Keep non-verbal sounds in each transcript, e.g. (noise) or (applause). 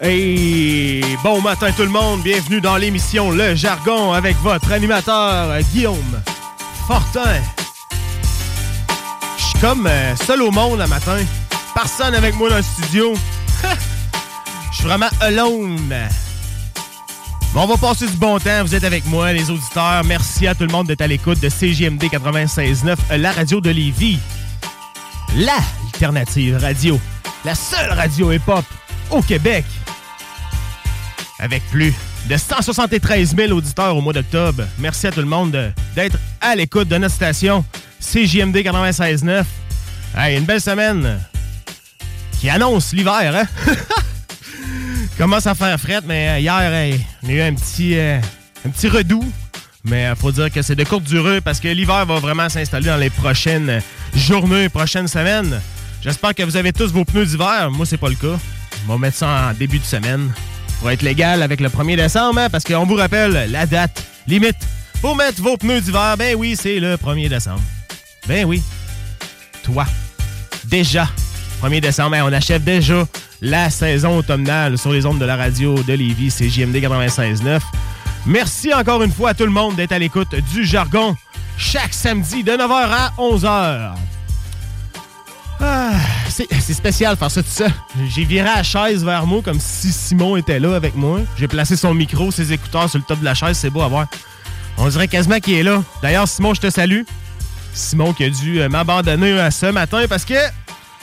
Hey, bon matin tout le monde, bienvenue dans l'émission Le Jargon avec votre animateur Guillaume Fortin. Je suis comme euh, seul au monde le matin, personne avec moi dans le studio. (laughs) Je suis vraiment alone. Bon, on va passer du bon temps, vous êtes avec moi les auditeurs. Merci à tout le monde d'être à l'écoute de CGMD 96.9, la radio de Lévis. La alternative radio, la seule radio hip-hop au Québec avec plus de 173 000 auditeurs au mois d'octobre. Merci à tout le monde d'être à l'écoute de notre station CJMD 96.9. Hey, une belle semaine qui annonce l'hiver, hein? (laughs) Commence à faire fret, mais hier, hey, on a eu un petit, euh, un petit redout. Mais il faut dire que c'est de courte durée parce que l'hiver va vraiment s'installer dans les prochaines journées, prochaines semaines. J'espère que vous avez tous vos pneus d'hiver. Moi, c'est pas le cas. On va mettre ça en début de semaine pour être légal avec le 1er décembre, hein, parce qu'on vous rappelle la date limite pour mettre vos pneus d'hiver. Ben oui, c'est le 1er décembre. Ben oui. Toi. Déjà. 1er décembre, hein, on achève déjà la saison automnale sur les ondes de la radio de Lévis, c'est JMD 96.9. Merci encore une fois à tout le monde d'être à l'écoute du jargon chaque samedi de 9h à 11h. Ah, c'est spécial faire ça tout ça. J'ai viré la chaise vers moi comme si Simon était là avec moi. J'ai placé son micro, ses écouteurs sur le top de la chaise. C'est beau à voir. On dirait quasiment qu'il est là. D'ailleurs, Simon, je te salue. Simon qui a dû euh, m'abandonner euh, ce matin parce que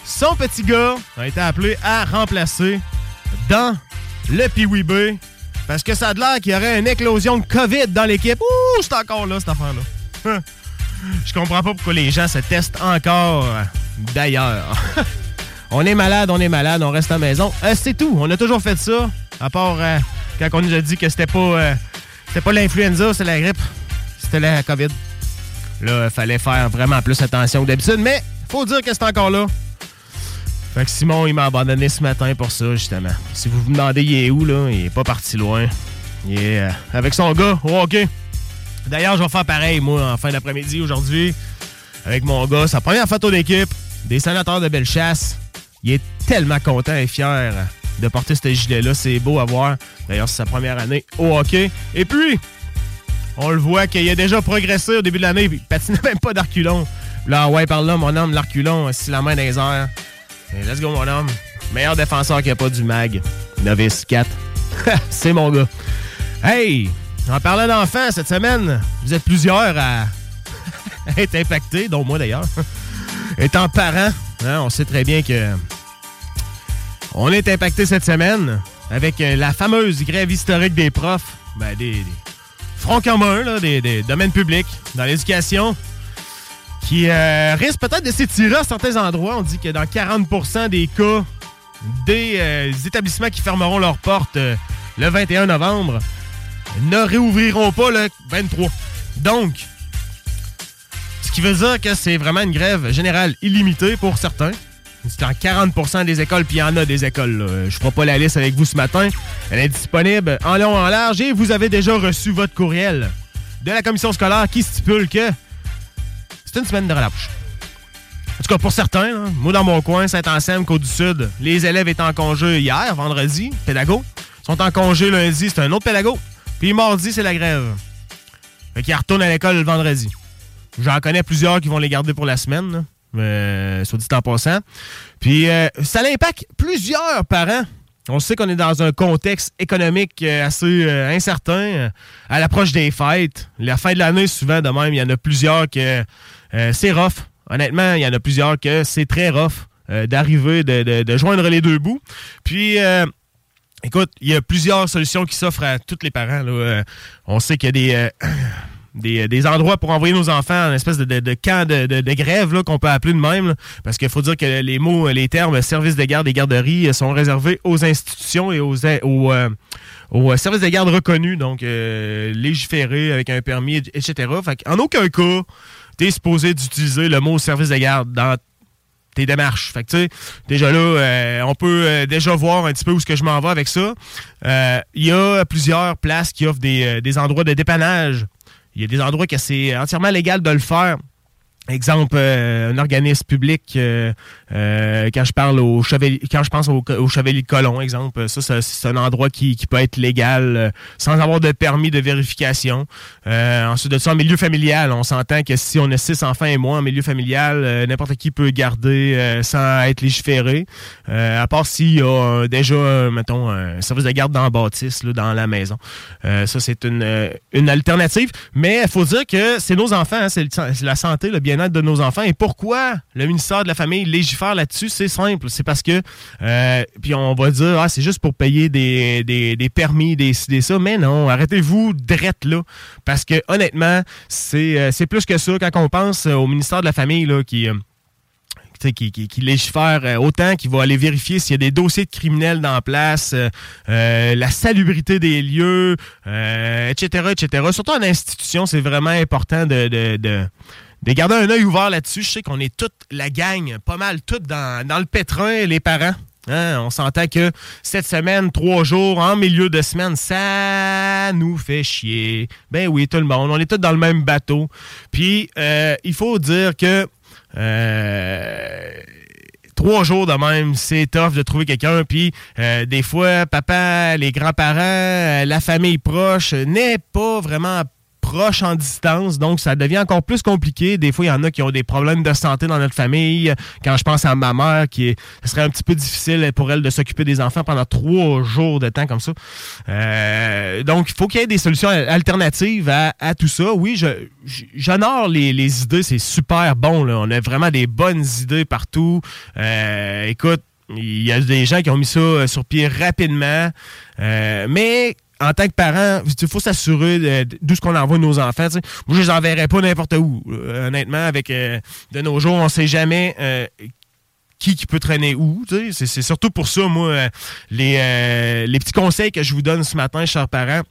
son petit gars a été appelé à remplacer dans le PWB parce que ça a l'air qu'il y aurait une éclosion de COVID dans l'équipe. Ouh, c'est encore là, cette affaire-là. Je comprends pas pourquoi les gens se testent encore d'ailleurs. (laughs) on est malade, on est malade, on reste à la maison. Euh, c'est tout. On a toujours fait ça. À part euh, quand on nous a dit que c'était pas, euh, c'était pas l'influenza, c'est la grippe. C'était la COVID. Là, il fallait faire vraiment plus attention que d'habitude. Mais faut dire que c'est encore là. Fait que Simon, il m'a abandonné ce matin pour ça, justement. Si vous vous demandez, il est où, là? Il est pas parti loin. Il est avec son gars au. D'ailleurs, je vais faire pareil, moi, en fin d'après-midi aujourd'hui, avec mon gars. Sa première photo d'équipe des sénateurs de Bellechasse. Il est tellement content et fier de porter ce gilet-là. C'est beau à voir. D'ailleurs, c'est sa première année au hockey. Et puis, on le voit qu'il a déjà progressé au début de l'année. Il patinait même pas d'arculon. Là, ouais, par là, mon homme, l'arculon, c'est la main dans les airs. Et let's go, mon homme. Meilleur défenseur qui a pas du mag. Novice 4. (laughs) c'est mon gars. Hey! En parlant d'enfants, cette semaine, vous êtes plusieurs à (laughs) être impactés, dont moi d'ailleurs. Étant parent, hein, on sait très bien que on est impacté cette semaine avec euh, la fameuse grève historique des profs, ben, des, fronts communs, des, domaines publics dans l'éducation, qui euh, risque peut-être de s'étirer à certains endroits. On dit que dans 40% des cas, des, euh, établissements qui fermeront leurs portes le 21 novembre ne réouvriront pas le 23. Donc, ce qui veut dire que c'est vraiment une grève générale illimitée pour certains. C'est en 40% des écoles, puis il y en a des écoles. Je ne ferai pas la liste avec vous ce matin. Elle est disponible en long, en large, et vous avez déjà reçu votre courriel de la commission scolaire qui stipule que c'est une semaine de relâche. En tout cas, pour certains, moi dans mon coin, Saint-Anselme, Côte-du-Sud, les élèves étaient en congé hier, vendredi, pédago, sont en congé lundi, c'est un autre pédago. Puis mardi, c'est la grève. Fait qu'ils retournent à l'école le vendredi. J'en connais plusieurs qui vont les garder pour la semaine, euh, soit dit en passant. Puis euh, ça impacte plusieurs parents. On sait qu'on est dans un contexte économique euh, assez incertain à l'approche des fêtes. La fin de l'année, souvent de même, il y en a plusieurs que c'est rough. Honnêtement, il y en a plusieurs que c'est très rough d'arriver, de, joindre les deux bouts. Puis Écoute, il y a plusieurs solutions qui s'offrent à tous les parents. on sait qu'il y a des, Euh, des, endroits pour envoyer nos enfants en espèce de, de, camp de, grève qu'on peut appeler de même. parce qu'il faut dire que les mots, les termes services de garde et garderies sont réservés aux institutions et aux, aux, euh, services de garde reconnus, donc euh, légiférés avec un permis, etc. en aucun cas, tu es supposé d'utiliser le mot service de garde dans tes démarches. Fait que, déjà là, on peut déjà voir un petit peu où ce que je m'en vais avec ça. Il y a plusieurs places qui offrent des, des endroits de dépannage il y a des endroits que c'est entièrement légal de le faire. Exemple, euh, un organisme public, euh, euh, quand je parle au chevalier, quand je pense au, chevalier de colon, exemple, ça, c'est un endroit qui, peut être légal sans avoir de permis de vérification. ensuite de ça, en milieu familial, on s'entend que si on a six enfants et moins en milieu familial, n'importe qui peut garder sans être légiféré. à part s'il y a déjà, mettons, un service de garde dans la bâtisse, dans la maison. ça, c'est une, une alternative. Mais il faut dire que c'est nos enfants, hein, c'est la santé, le de nos enfants. Et pourquoi le ministère de la Famille légifère là-dessus? C'est simple. C'est parce que, euh, puis on va dire, ah, c'est juste pour payer des, des, permis, des, des ça. Mais non, arrêtez-vous d'être là. Parce que, honnêtement, euh, c'est plus que ça. Quand on pense au ministère de la Famille, là, qui... Euh, qui, qui, légifère autant, qui va aller vérifier s'il y a des dossiers de criminels dans place, la salubrité des lieux, etc., etc. Surtout en institution, c'est vraiment important de garder un œil ouvert là-dessus. Je sais qu'on est toute la gang, pas mal toutes dans, dans le pétrin, les parents. Hein, on s'entend que cette semaine, trois jours, en milieu de semaine, ça nous fait chier. Ben oui, tout le monde, on est tous dans le même bateau. Puis, euh, il faut dire que euh, trois jours de même, c'est tough de trouver quelqu'un. Puis, euh, des fois, papa, les grands-parents, la famille proche n'est pas vraiment proche en distance, donc ça devient encore plus compliqué. Des fois, il y en a qui ont des problèmes de santé dans notre famille. Quand je pense à ma mère, qui ce serait un petit peu difficile pour elle de s'occuper des enfants pendant trois jours de temps comme ça. Euh, donc, il faut qu'il y ait des solutions alternatives à, tout ça. Oui, j'honore les, idées, c'est super bon. On a vraiment des bonnes idées partout. Euh, écoute, il y a des gens qui ont mis ça sur pied rapidement. Euh, mais en tant que parent, il faut s'assurer d'où ce qu'on envoie nos enfants. Moi, je les enverrai pas n'importe où. Euh, honnêtement, avec euh, de nos jours, on sait jamais euh, qui, qui peut traîner où. C'est surtout pour ça, moi, les, les petits conseils que je vous donne ce matin, chers parents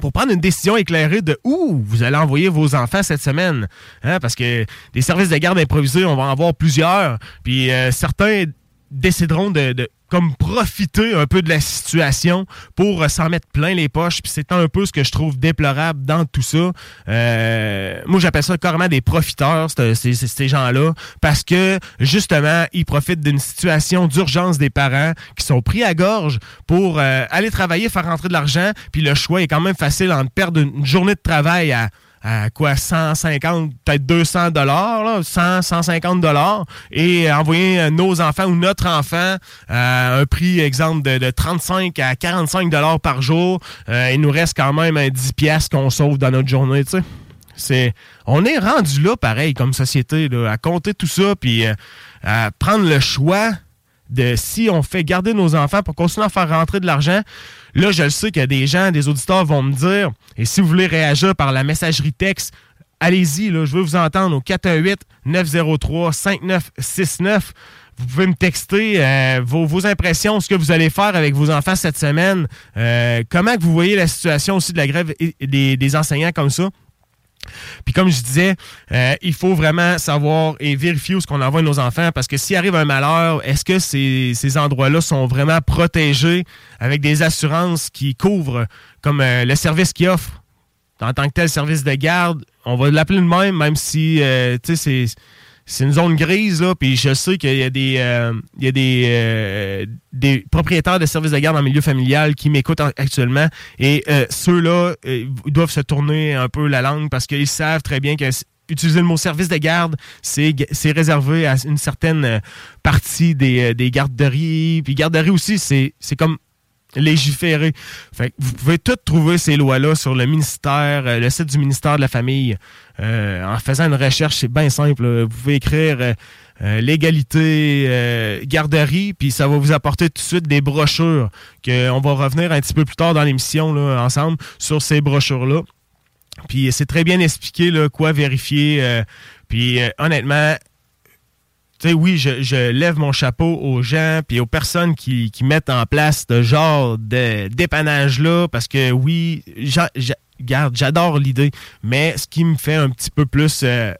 pour prendre une décision éclairée de où vous allez envoyer vos enfants cette semaine. Hein, parce que des services de garde improvisés, on va en avoir plusieurs. Puis certains décideront de comme profiter un peu de la situation pour euh, s'en mettre plein les poches. Puis c'est un peu ce que je trouve déplorable dans tout ça. Euh, moi, j'appelle ça carrément des profiteurs, ces, ces gens-là, parce que justement, ils profitent d'une situation d'urgence des parents qui sont pris à gorge pour euh, aller travailler, faire rentrer de l'argent. Puis le choix est quand même facile en perdre une journée de travail à à quoi 150, peut-être 200 dollars, 100, 150 dollars, et envoyer nos enfants ou notre enfant à un prix, exemple, de, 35 à 45 dollars par jour, euh, il nous reste quand même 10 pièces qu'on sauve dans notre journée, tu sais. C'est, on est rendu là, pareil, comme société, à compter tout ça, puis euh, à prendre le choix de si on fait garder nos enfants pour continuer à faire rentrer de l'argent, Là, je le sais qu'il y a des gens, des auditeurs vont me dire, et si vous voulez réagir par la messagerie texte, allez-y, je veux vous entendre au 418-903-5969. Vous pouvez me texter euh, vos, impressions, ce que vous allez faire avec vos enfants cette semaine, euh, comment que vous voyez la situation aussi de la grève des enseignants comme ça? Puis comme je disais, euh, il faut vraiment savoir et vérifier où ce qu'on envoie nos enfants parce que s'il arrive un malheur, est-ce que ces, ces endroits-là sont vraiment protégés avec des assurances qui couvrent comme euh, le service qu'ils offrent? En tant que tel service de garde, on va l'appeler le même, même si euh, c'est c'est une zone grise, là, puis je sais qu'il y a des, euh, il y a des, euh, des propriétaires de services de garde en milieu familial qui m'écoutent actuellement. Et euh, ceux-là doivent se tourner un peu la langue parce qu'ils savent très bien que utiliser le mot service de garde, c'est réservé à une certaine partie des, des garderies. Puis garderies aussi, c'est comme légiférer. Fait vous pouvez tout trouver ces lois-là sur le ministère, euh, le site du ministère de la Famille. Euh, en faisant une recherche, c'est bien simple. Vous pouvez écrire euh, l'égalité garderie, puis ça va vous apporter tout de suite des brochures. Que on va revenir un petit peu plus tard dans l'émission là, ensemble sur ces brochures-là. Puis c'est très bien expliqué là, quoi vérifier. puis honnêtement, sais, oui, je, lève mon chapeau aux gens puis aux personnes qui, mettent en place ce genre de dépannage-là parce que oui, j'adore l'idée, mais ce qui me fait un petit peu plus euh,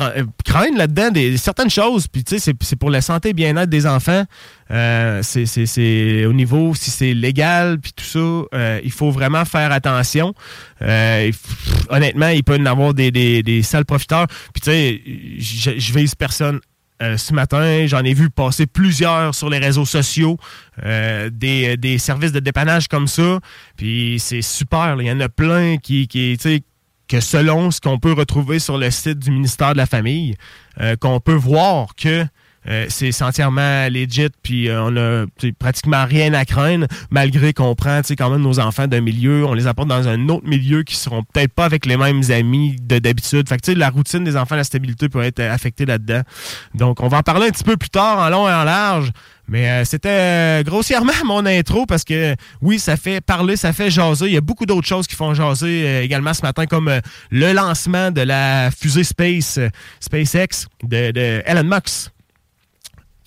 euh, craindre là-dedans des, certaines choses. Puis, tu sais, c'est pour la santé et bien-être des enfants. Euh, c'est au niveau, si c'est légal, puis tout ça, euh, il faut vraiment faire attention. honnêtement, il peut y avoir des, des, sales profiteurs. Puis, tu sais, je, je vise personne ce matin, j'en ai vu passer plusieurs sur les réseaux sociaux, des, des, services de dépannage comme ça. Puis c'est super. Il y en a plein qui, qui, que selon ce qu'on peut retrouver sur le site du ministère de la Famille, euh, qu'on peut voir que euh, c'est entièrement legit, puis euh, on a pratiquement rien à craindre, malgré qu'on prend quand même nos enfants d'un milieu, on les apporte dans un autre milieu qui seront peut-être pas avec les mêmes amis de d'habitude. Fait que la routine des enfants, la stabilité peut être affectée là-dedans. Donc, on va en parler un petit peu plus tard, en long et en large. Mais euh, c'était grossièrement mon intro parce que oui, ça fait parler, ça fait jaser. Il y a beaucoup d'autres choses qui font jaser également ce matin, comme le lancement de la fusée Space SpaceX de, de Elon Musk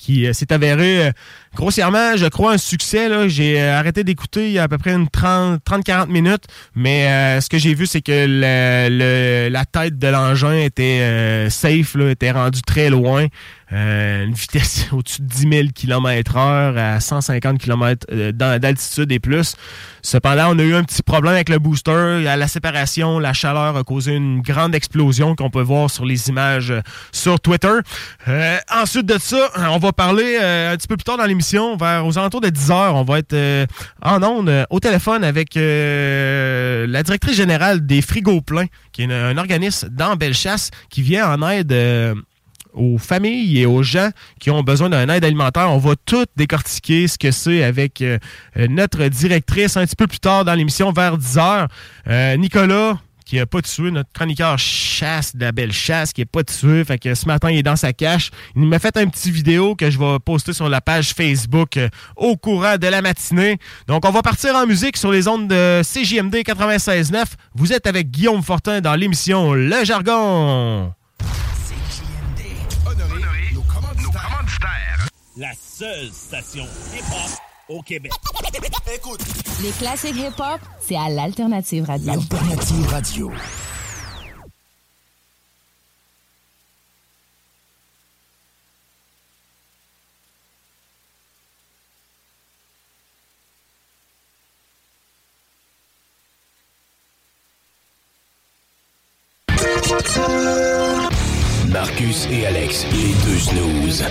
qui euh, s'est avéré euh, grossièrement, je crois, un succès. J'ai euh, arrêté d'écouter il y a à peu près une 30-40 minutes, mais ce que j'ai vu, c'est que la tête de l'engin était safe, là, était rendue très loin. Euh, une vitesse (laughs) au-dessus de 10 000 km heure à 150 km euh, d'altitude et plus. Cependant, on a eu un petit problème avec le booster. À la séparation, la chaleur a causé une grande explosion qu'on peut voir sur les images euh, sur Twitter. ensuite de ça, on va parler un petit peu plus tard dans l'émission, vers aux alentours de 10 heures. On va être en ondes au téléphone avec la directrice générale des Frigos Pleins, qui est un, organisme dans Bellechasse qui vient en aide aux familles et aux gens qui ont besoin d'un aide alimentaire. On va tout décortiquer ce que c'est avec euh, notre directrice un petit peu plus tard dans l'émission vers 10 heures. Euh, Nicolas, qui n'a pas tué, notre chroniqueur chasse de la belle chasse, qui n'a pas tué. Fait que ce matin, il est dans sa cache. Il m'a fait un petit vidéo que je vais poster sur la page Facebook euh, au courant de la matinée. Donc, on va partir en musique sur les ondes de CJMD 96.9. Vous êtes avec Guillaume Fortin dans l'émission Le Jargon. la seule station hip-hop au Québec. Écoute. Les classiques hip-hop, c'est à l'Alternative Radio. L'Alternative Radio. Marcus et Alex, les deux snooze.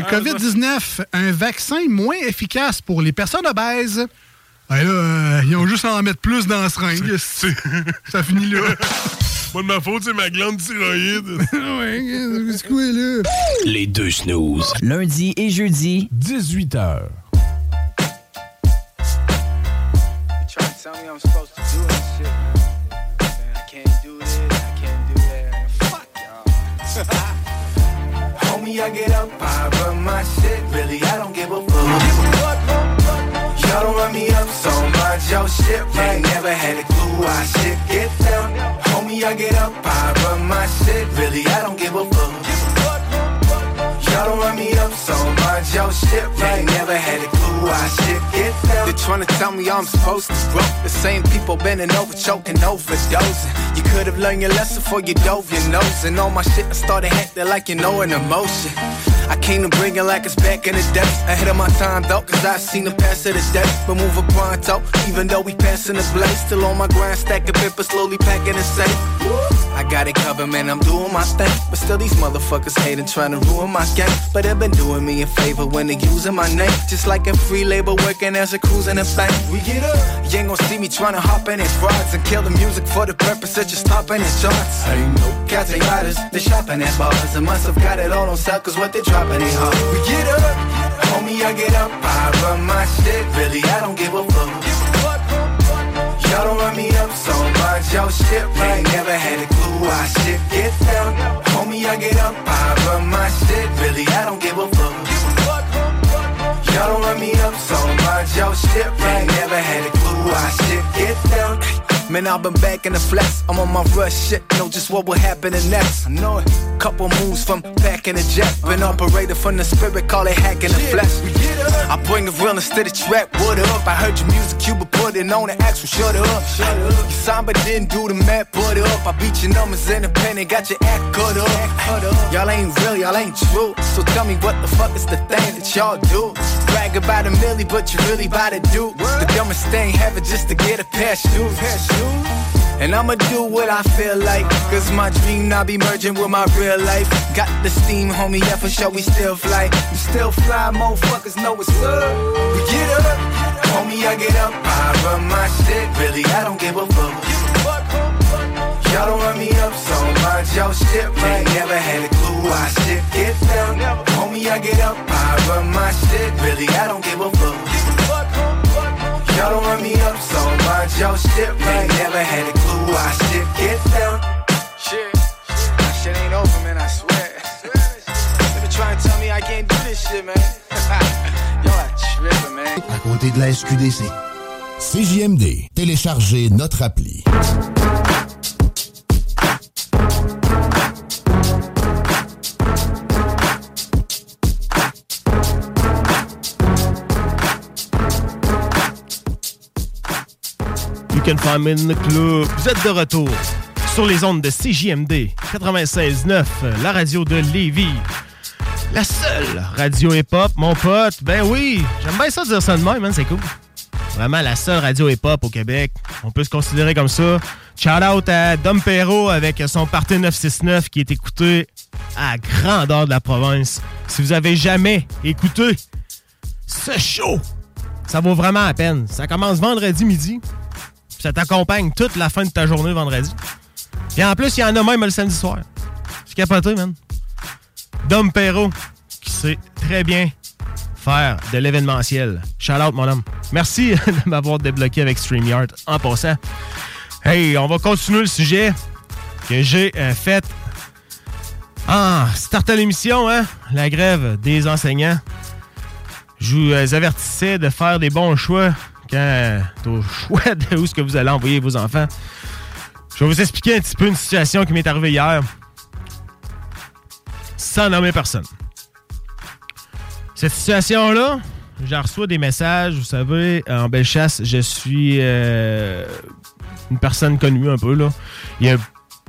COVID-19, un vaccin moins efficace pour les personnes obèses. Ben là, euh, ils ont juste à en mettre plus dans la seringue. Ça finit là. (laughs) Pas de ma faute, c'est ma glande thyroïde. (laughs) ouais, c'est quoi là? Les deux snooze. Lundi et jeudi, 18h. me, (laughs) I get up, I my shit. Really, I don't give a fuck. Y'all don't run me up so much, yo shit right. Never had a clue why shit get down. Homie, I get up, I run my shit. Really, I don't give a fuck. Y'all don't run me up so much, yo shit right. Never had a clue why shit get down. They're trying to tell me I'm supposed to grow. The same people bending over, choking, overdosing. You could have learned your lesson before you dove your nose. And all my shit, I started acting like you know an emotion. I came to bring it like it's back in the day. Ahead of my time though, cause I seen the past of the day. But move a pronto, even though we passing the blaze. Still on my grind, stacking paper, slowly packing the safe. I got it covered, man, I'm doing my thing. But still, these motherfuckers hating, trying to ruin my game. But they've been doing me a favor when they using my name. Just like a free labor working as a cruise in a bank. We get up. You ain't gonna see me trying to hop in his rods and kill the music for the purpose of just topping his charts. I ain't no cats and riders, they shopping at bars. And must have got it all on sale, cause what they dropping ain't hard. We get up. Homie, I get up, I run my shit. Really, I don't give a fuck. Y'all don't run me up so much, yo shit. Ain't never had a clue why shit get down. Homie, I get up, I run my shit. Really, I don't give a fuck. Y'all don't run me up so much, yo shit. Ain't never had a clue why shit get down. Man, I've been back in the flesh. I'm on my rush shit. Know just what will happen next. I know it. Couple moves from back in the jet. Been uh-huh. operated from the spirit, call it hacking the flesh. I bring the real instead of trap. What up? I heard your music, Cuba put it on the actual. Shut up. Shut up. You signed but didn't do the math. Put it up. I beat your numbers independent. Got your act cut up. Y'all ain't real, y'all ain't true. So tell me what the fuck is the thing that y'all do? Brag about a milli, but you really about to do the dumbest thing ever just to get a pair of shoes. And I'ma do what I feel like. Cause my dream now be merging with my real life. Got the steam, homie, yeah, for sure we still fly. We still fly, motherfuckers know what's up. We get up, homie, I get up. I run my shit, really, I don't give a fuck. Y'all don't run me up so much, yo shit, ain't never had a clue why shit get down. Homie, I get up, I run my shit, really, I don't give a fuck. Y'all don't run me up so much, yo shit, ain't never had a clue why shit get down. Shit, shit ain't over, man, I swear. They been trying to tell me I can't do this shit, man. yo, I trippin', man. À côté de la SQDC. CJMD. Téléchargez notre appli. Can find me in the club. Vous êtes de retour sur les ondes de CJMD 96.9, la radio de Lévis. La seule radio hip-hop, mon pote. Ben oui, j'aime bien ça dire ça de même, man, c'est cool. Vraiment la seule radio hip-hop au Québec. On peut se considérer comme ça. Shout out à Dom Perrault avec son Parti 969 qui est écouté à grandeur de la province. Si vous avez jamais écouté ce show, ça vaut vraiment la peine. Ça commence vendredi midi. Ça t'accompagne toute la fin de ta journée vendredi. Puis en plus, il y en a même le samedi soir. C'est capoté, man. Dom Perrault, qui sait très bien faire de l'événementiel. Shout out, mon homme. Merci (laughs) de m'avoir débloqué avec StreamYard en passant. Hey, on va continuer le sujet que j'ai euh, fait en startant l'émission, hein? La grève des enseignants. Je vous euh, avertissais de faire des bons choix quand t'es au choix de où est-ce que vous allez envoyer vos enfants. Je vais vous expliquer un petit peu une situation qui m'est arrivée hier. Sans nommer personne. Cette situation-là, j'en reçois des messages. Vous savez, en Bellechasse, je suis euh, une personne connue un peu. Là. Il y a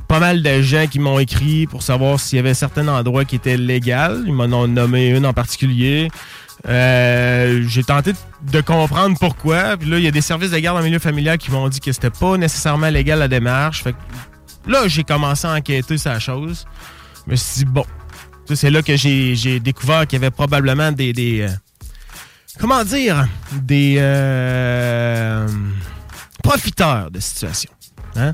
pas mal de gens qui m'ont écrit pour savoir s'il y avait certains endroits qui étaient légaux. Ils m'en ont nommé une en particulier. Euh, j'ai tenté de comprendre pourquoi. Puis là, il y a des services de garde en milieu familial qui m'ont dit que c'était pas nécessairement légal la démarche. Fait que là, j'ai commencé à enquêter sur la chose. Je me suis dit, bon, c'est là que j'ai découvert qu'il y avait probablement des. des euh, comment dire Des euh, profiteurs de situation. Hein?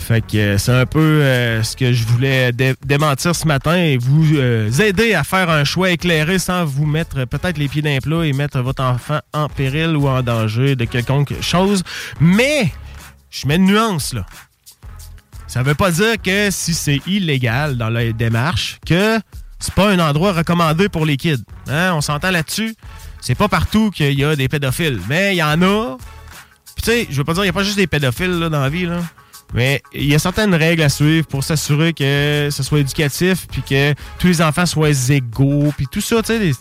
Fait que euh, c'est un peu euh, ce que je voulais dé- démentir ce matin et vous euh, aider à faire un choix éclairé sans vous mettre peut-être les pieds d'un plat et mettre votre enfant en péril ou en danger de quelconque chose. Mais je mets une nuance là. Ça veut pas dire que si c'est illégal dans la démarche, que c'est pas un endroit recommandé pour les kids. Hein? On s'entend là-dessus? C'est pas partout qu'il y a des pédophiles. Mais il y en a. Tu sais, je veux pas dire qu'il n'y a pas juste des pédophiles là, dans la vie, là. Mais il y a certaines règles à suivre pour s'assurer que ce soit éducatif, puis que tous les enfants soient égaux, puis tout ça, tu sais,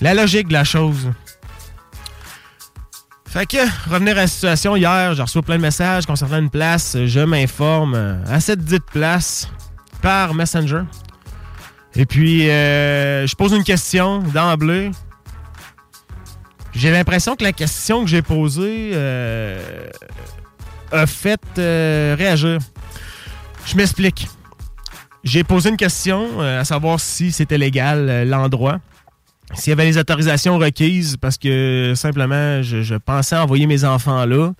la logique de la chose. Fait que, revenir à la situation, hier, j'ai reçu plein de messages concernant une place. Je m'informe à cette dite place par Messenger. Et puis, euh, je pose une question d'emblée. J'ai l'impression que la question que j'ai posée euh, a fait euh, réagir. Je m'explique. J'ai posé une question euh, à savoir si c'était légal euh, l'endroit, s'il y avait les autorisations requises, parce que simplement, je, pensais envoyer mes enfants là.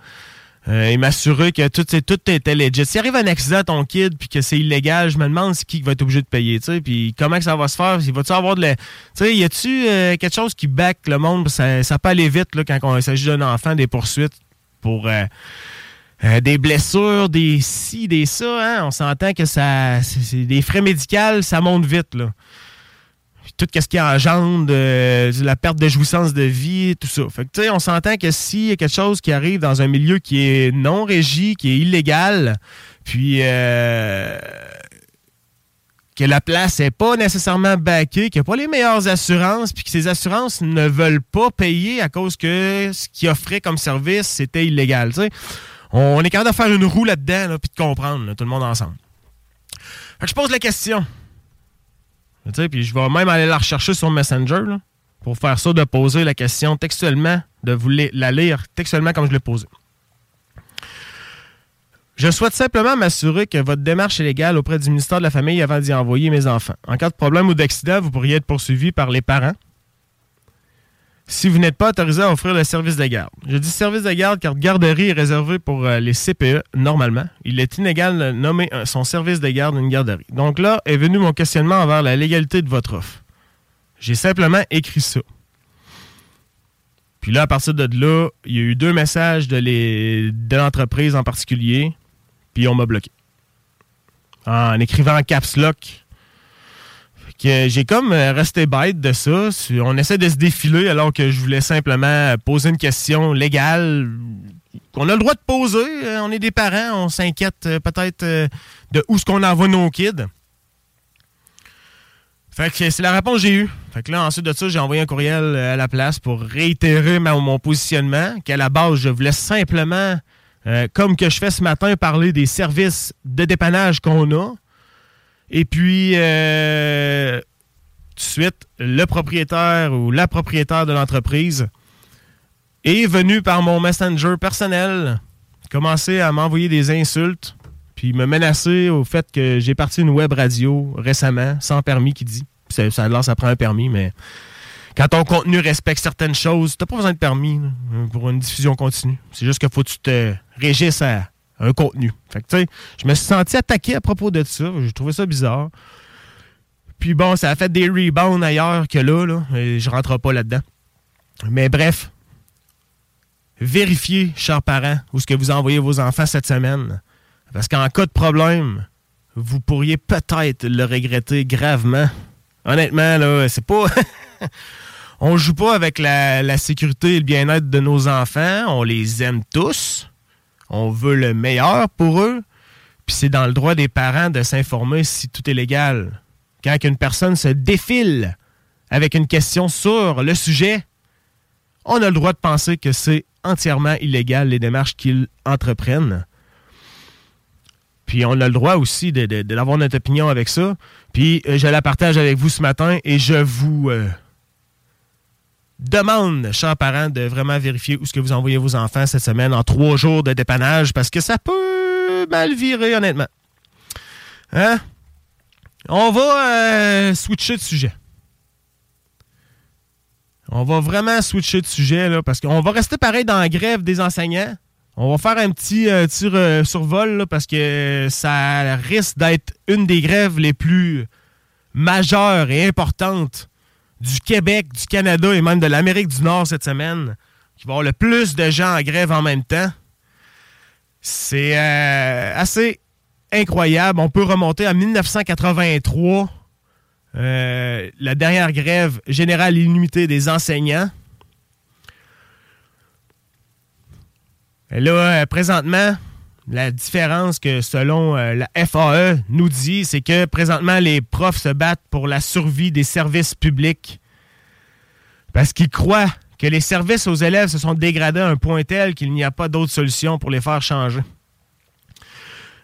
et m'assurer que tout, était legit. S'il arrive un accident à ton kid puis que c'est illégal, je me demande c'est qui va être obligé de payer, tu sais, puis comment ça va se faire, avoir de. Tu sais, y a-tu quelque chose qui back le monde, ça, peut aller vite là, quand il s'agit d'un enfant, des poursuites pour... euh, euh, des blessures, des ci, des ça, hein? on s'entend que ça, c'est des frais médicaux, ça monte vite. Là. Tout ce qui engendre euh, la perte de jouissance de vie, tout ça. Fait que, on s'entend que s'il y a quelque chose qui arrive dans un milieu qui est non régi, qui est illégal, puis euh, que la place n'est pas nécessairement backée, qu'il n'y a pas les meilleures assurances, puis que ces assurances ne veulent pas payer à cause que ce qu'ils offraient comme service, c'était illégal. tu sais. On est capable de faire une roue là-dedans, là, puis de comprendre, tout le monde ensemble. Je pose la question. Puis je vais même aller la rechercher sur Messenger pour faire ça, de poser la question textuellement, de vous la- la lire textuellement comme je l'ai posée. Je souhaite simplement m'assurer que votre démarche est légale auprès du ministère de la Famille avant d'y envoyer mes enfants. En cas de problème ou d'accident, vous pourriez être poursuivi par les parents si vous n'êtes pas autorisé à offrir le service de garde. Je dis service de garde car garderie est réservé pour euh, les CPE normalement. Il est inégal de nommer son service de garde une garderie. Donc là est venu mon questionnement envers la légalité de votre offre. J'ai simplement écrit ça. Puis là, à partir de là, il y a eu deux messages de l'entreprise en particulier, puis on m'a bloqué. En écrivant caps lock. Que j'ai comme euh, resté bête de ça. On essaie de se défiler alors que je voulais simplement poser une question légale qu'on a le droit de poser. Euh, On est des parents, on s'inquiète euh, peut-être de où est-ce qu'on envoie nos kids. Fait que c'est la réponse que j'ai eue. Fait que là, ensuite de ça, j'ai envoyé un courriel à la place pour réitérer mon positionnement, qu'à la base, je voulais simplement, comme que je fais ce matin, parler des services de dépannage qu'on a. Et puis, euh, tout de suite, le propriétaire ou la propriétaire de l'entreprise est venu par mon messenger personnel commencer à m'envoyer des insultes puis me menacer au fait que j'ai parti une web radio récemment, sans permis, qui dit. Ça, ça, là, ça prend un permis, mais quand ton contenu respecte certaines choses, t'as pas besoin de permis pour une diffusion continue. C'est juste qu'il faut que tu te régisses à un contenu. Fait que, je me suis senti attaqué à propos de ça. J'ai trouvé ça bizarre. Puis bon, ça a fait des rebounds ailleurs que là, et je rentre pas là-dedans. Mais bref, vérifiez, chers parents, où est-ce que vous envoyez vos enfants cette semaine. Parce qu'en cas de problème, vous pourriez peut-être le regretter gravement. Honnêtement, là, c'est pas. (laughs) on joue pas avec la sécurité et le bien-être de nos enfants. On les aime tous. On veut le meilleur pour eux. Puis c'est dans le droit des parents de s'informer si tout est légal. Quand une personne se défile avec une question sur le sujet, on a le droit de penser que c'est entièrement illégal les démarches qu'ils entreprennent. Puis on a le droit aussi de- de- de- d'avoir notre opinion avec ça. Puis euh, je la partage avec vous ce matin et je vous euh, demande, chers parents, de vraiment vérifier où est-ce que vous envoyez vos enfants cette semaine en trois jours de dépannage parce que ça peut mal virer, honnêtement. Hein? On va euh, switcher de sujet. On va vraiment switcher de sujet là, parce qu'on va rester pareil dans la grève des enseignants. On va faire un petit euh, euh, survol parce que ça risque d'être une des grèves les plus majeures et importantes du Québec, du Canada et même de l'Amérique du Nord cette semaine, qui va avoir le plus de gens en grève en même temps. C'est euh, assez incroyable. On peut remonter à 1983, euh, la dernière grève générale illimitée des enseignants. Et là, euh, présentement, la différence que selon euh, la FAE nous dit, c'est que présentement, les profs se battent pour la survie des services publics parce qu'ils croient que les services aux élèves se sont dégradés à un point tel qu'il n'y a pas d'autre solution pour les faire changer.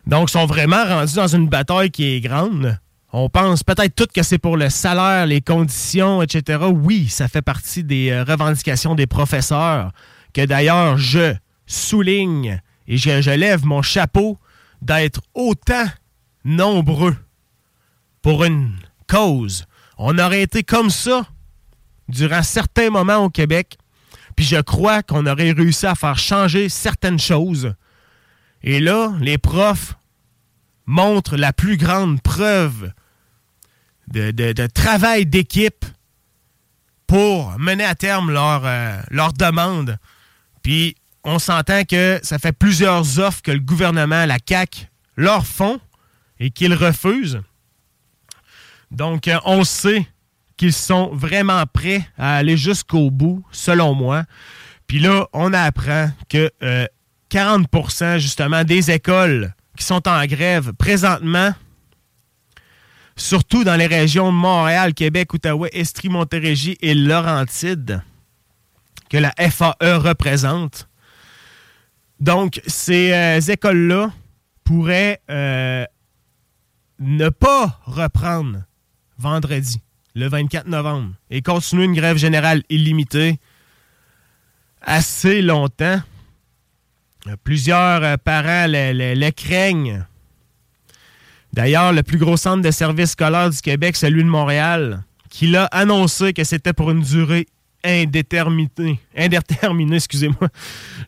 Donc, ils sont vraiment rendus dans une bataille qui est grande. on pense peut-être tout que c'est pour le salaire, les conditions, etc. Oui, ça fait partie des euh, revendications des professeurs, que d'ailleurs je souligne et je, lève mon chapeau d'être autant nombreux pour une cause. On aurait été comme ça durant certains moments au Québec, puis je crois qu'on aurait réussi à faire changer certaines choses. Et là, les profs montrent la plus grande preuve de travail d'équipe pour mener à terme leur, euh, leur demande. Puis on s'entend que ça fait plusieurs offres que le gouvernement, la CAC, leur font et qu'ils refusent. Donc, euh, on sait qu'ils sont vraiment prêts à aller jusqu'au bout, selon moi. Puis là, on apprend que euh, 40% justement des écoles qui sont en grève présentement, surtout dans les régions de Montréal, Québec, Outaouais, Estrie, Montérégie et Laurentide, que la FAE représente. Donc, ces euh, écoles-là pourraient euh, ne pas reprendre vendredi, le 24 novembre, et continuer une grève générale illimitée assez longtemps. Plusieurs euh, parents le, le- le craignent. D'ailleurs, le plus gros centre de services scolaires du Québec, celui de Montréal, qui l'a annoncé que c'était pour une durée indéterminée. Indéterminée, excusez-moi.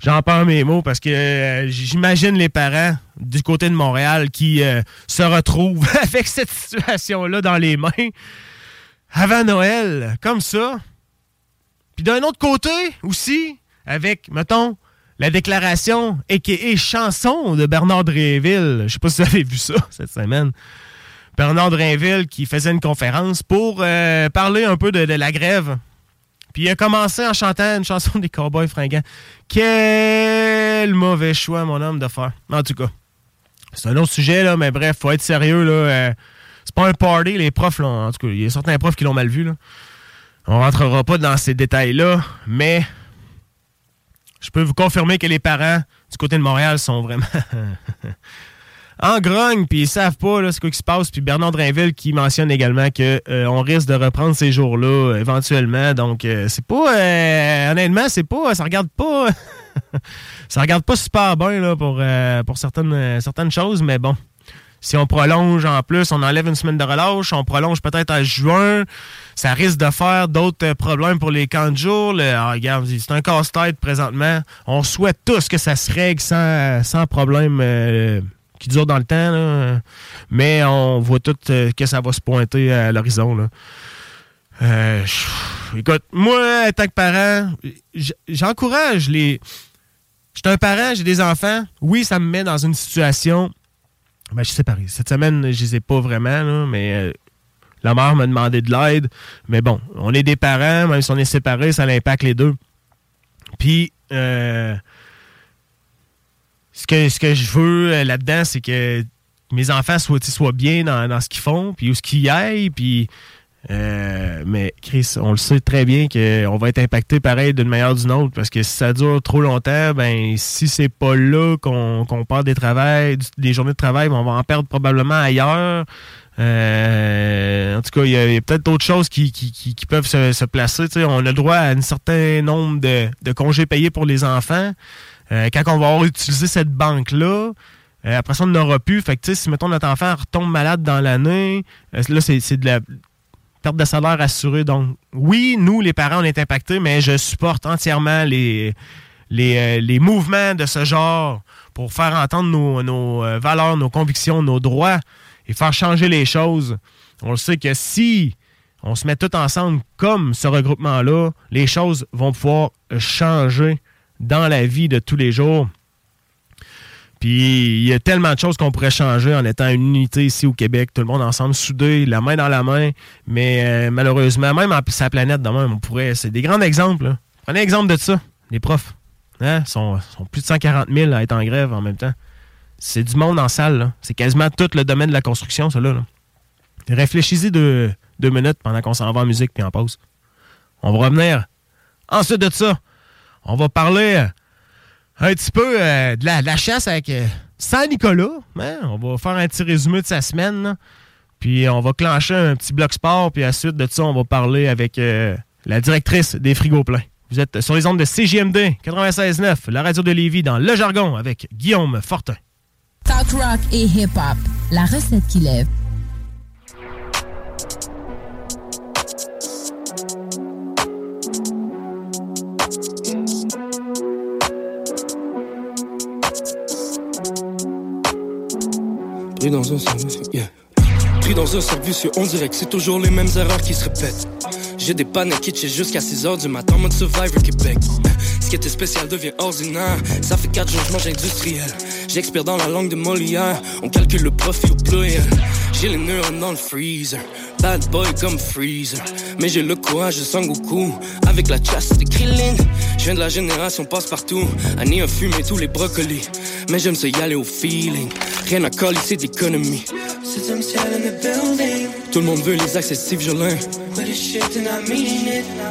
J'en perds mes mots parce que euh, j'imagine les parents du côté de Montréal qui euh, se retrouvent (laughs) avec cette situation-là dans les mains avant Noël, comme ça. Puis d'un autre côté aussi, avec, mettons, la déclaration a.k.a. chanson de Bernard Dréville. Je sais pas si vous avez vu ça (laughs) cette semaine. Bernard Drinville qui faisait une conférence pour euh, parler un peu de la grève. Puis il a commencé en chantant une chanson des Cowboys fringants. Quel mauvais choix, mon homme, de faire. En tout cas, c'est un autre sujet, là, mais bref, faut être sérieux. Là, euh, c'est pas un party, les profs, là, en tout cas, il y a certains profs qui l'ont mal vu. Là. On rentrera pas dans ces détails-là, mais je peux vous confirmer que les parents du côté de Montréal sont vraiment (laughs) (laughs) en grogne, puis ils savent pas là, ce qui se passe. Puis Bernard Drinville qui mentionne également qu'on risque de reprendre ces jours-là euh, éventuellement. Donc, euh, c'est pas... euh, honnêtement, c'est pas... Ça regarde pas... (laughs) ça regarde pas super bien là, pour, euh, pour certaines, euh, certaines choses, mais bon. Si on prolonge en plus, on enlève une semaine de relâche, on prolonge peut-être à juin, ça risque de faire d'autres euh, problèmes pour les camps de jour. Ah, regarde, c'est un casse-tête présentement. On souhaite tous que ça se règle sans, sans problème euh, qui dure dans le temps. là. Mais on voit tout euh, que ça va se pointer à l'horizon. Euh, écoute, moi, en tant que parent, j'encourage les. Je suis un parent, j'ai des enfants. Oui, ça me met dans une situation. Ben, je suis séparé. Cette semaine, je les ai pas vraiment, mais euh, la mère m'a demandé de l'aide. Mais bon, on est des parents, même si on est séparés, ça impacte les deux. Puis, euh, ce, que, ce que je veux euh, là-dedans, c'est que mes enfants soient, soient bien dans, dans ce qu'ils font, puis où ce qu'ils aillent, puis. euh, mais Chris, on le sait très bien qu'on va être impacté pareil d'une manière ou d'une autre parce que si ça dure trop longtemps, ben si c'est pas là qu'on perd des travails, des journées de travail, ben, on va en perdre probablement ailleurs. Euh, en tout cas, il y a, peut-être d'autres choses qui, qui- qui- peuvent se, placer. On a le droit à un certain nombre de, de congés payés pour les enfants. Euh, quand on va avoir utilisé cette banque-là, euh, après ça, on n'aura plus. Fait que, si, mettons, notre enfant retombe malade dans l'année, euh, là, c'est de la perte de salaire assurée. Donc, oui, nous, les parents, on est impactés, mais je supporte entièrement les, les, les mouvements de ce genre pour faire entendre nos, nos, valeurs, nos convictions, nos droits et faire changer les choses. On le sait que si on se met tous ensemble comme ce regroupement-là, les choses vont pouvoir changer dans la vie de tous les jours. Puis il y a tellement de choses qu'on pourrait changer en étant une unité ici au Québec, tout le monde ensemble, soudé, la main dans la main. Mais euh, malheureusement, même en sa planète de même, on pourrait. C'est des grands exemples. là. Prenez exemple de ça, les profs. Hein, sont, plus de 140 000 à être en grève en même temps. C'est du monde en salle. C'est quasiment tout le domaine de la construction, ça là. là. Réfléchissez deux, deux minutes pendant qu'on s'en va en musique puis en pause. On va revenir. Ensuite de ça, on va parler euh, un petit peu euh, de, la, chasse avec euh, Saint-Nicolas. hein? On va faire un petit résumé de sa semaine. Puis on va clencher un petit bloc sport, puis à la suite de ça, on va parler avec la directrice des frigos pleins. Vous êtes sur les ondes de CGMD 96.9, la radio de Lévis dans Le Jargon avec Guillaume Fortin. Talk rock et hip-hop, la recette qui lève. Pris dans un service, yeah. Pris dans un service, on dirait que c'est toujours les mêmes erreurs qui se répètent. J'ai des pannes kitsch jusqu'à 6h du matin, mode Survivor Québec. Ce qui était spécial devient ordinaire. Ça fait 4 jours, je mange industriel. J'expire dans la langue de Molière. On calcule le profit au pluriel. J'ai les neurones dans le freezer. Bad boy comme freezer. Mais j'ai le courage de Sangoku. Avec la chasse de Krillin. Je viens de la génération passe-partout. Annie a fumé tous les brocolis. Mais j'aime ça y aller au feeling. Rien à coller, c'est d'économie. Tout le monde veut les accessifs violents.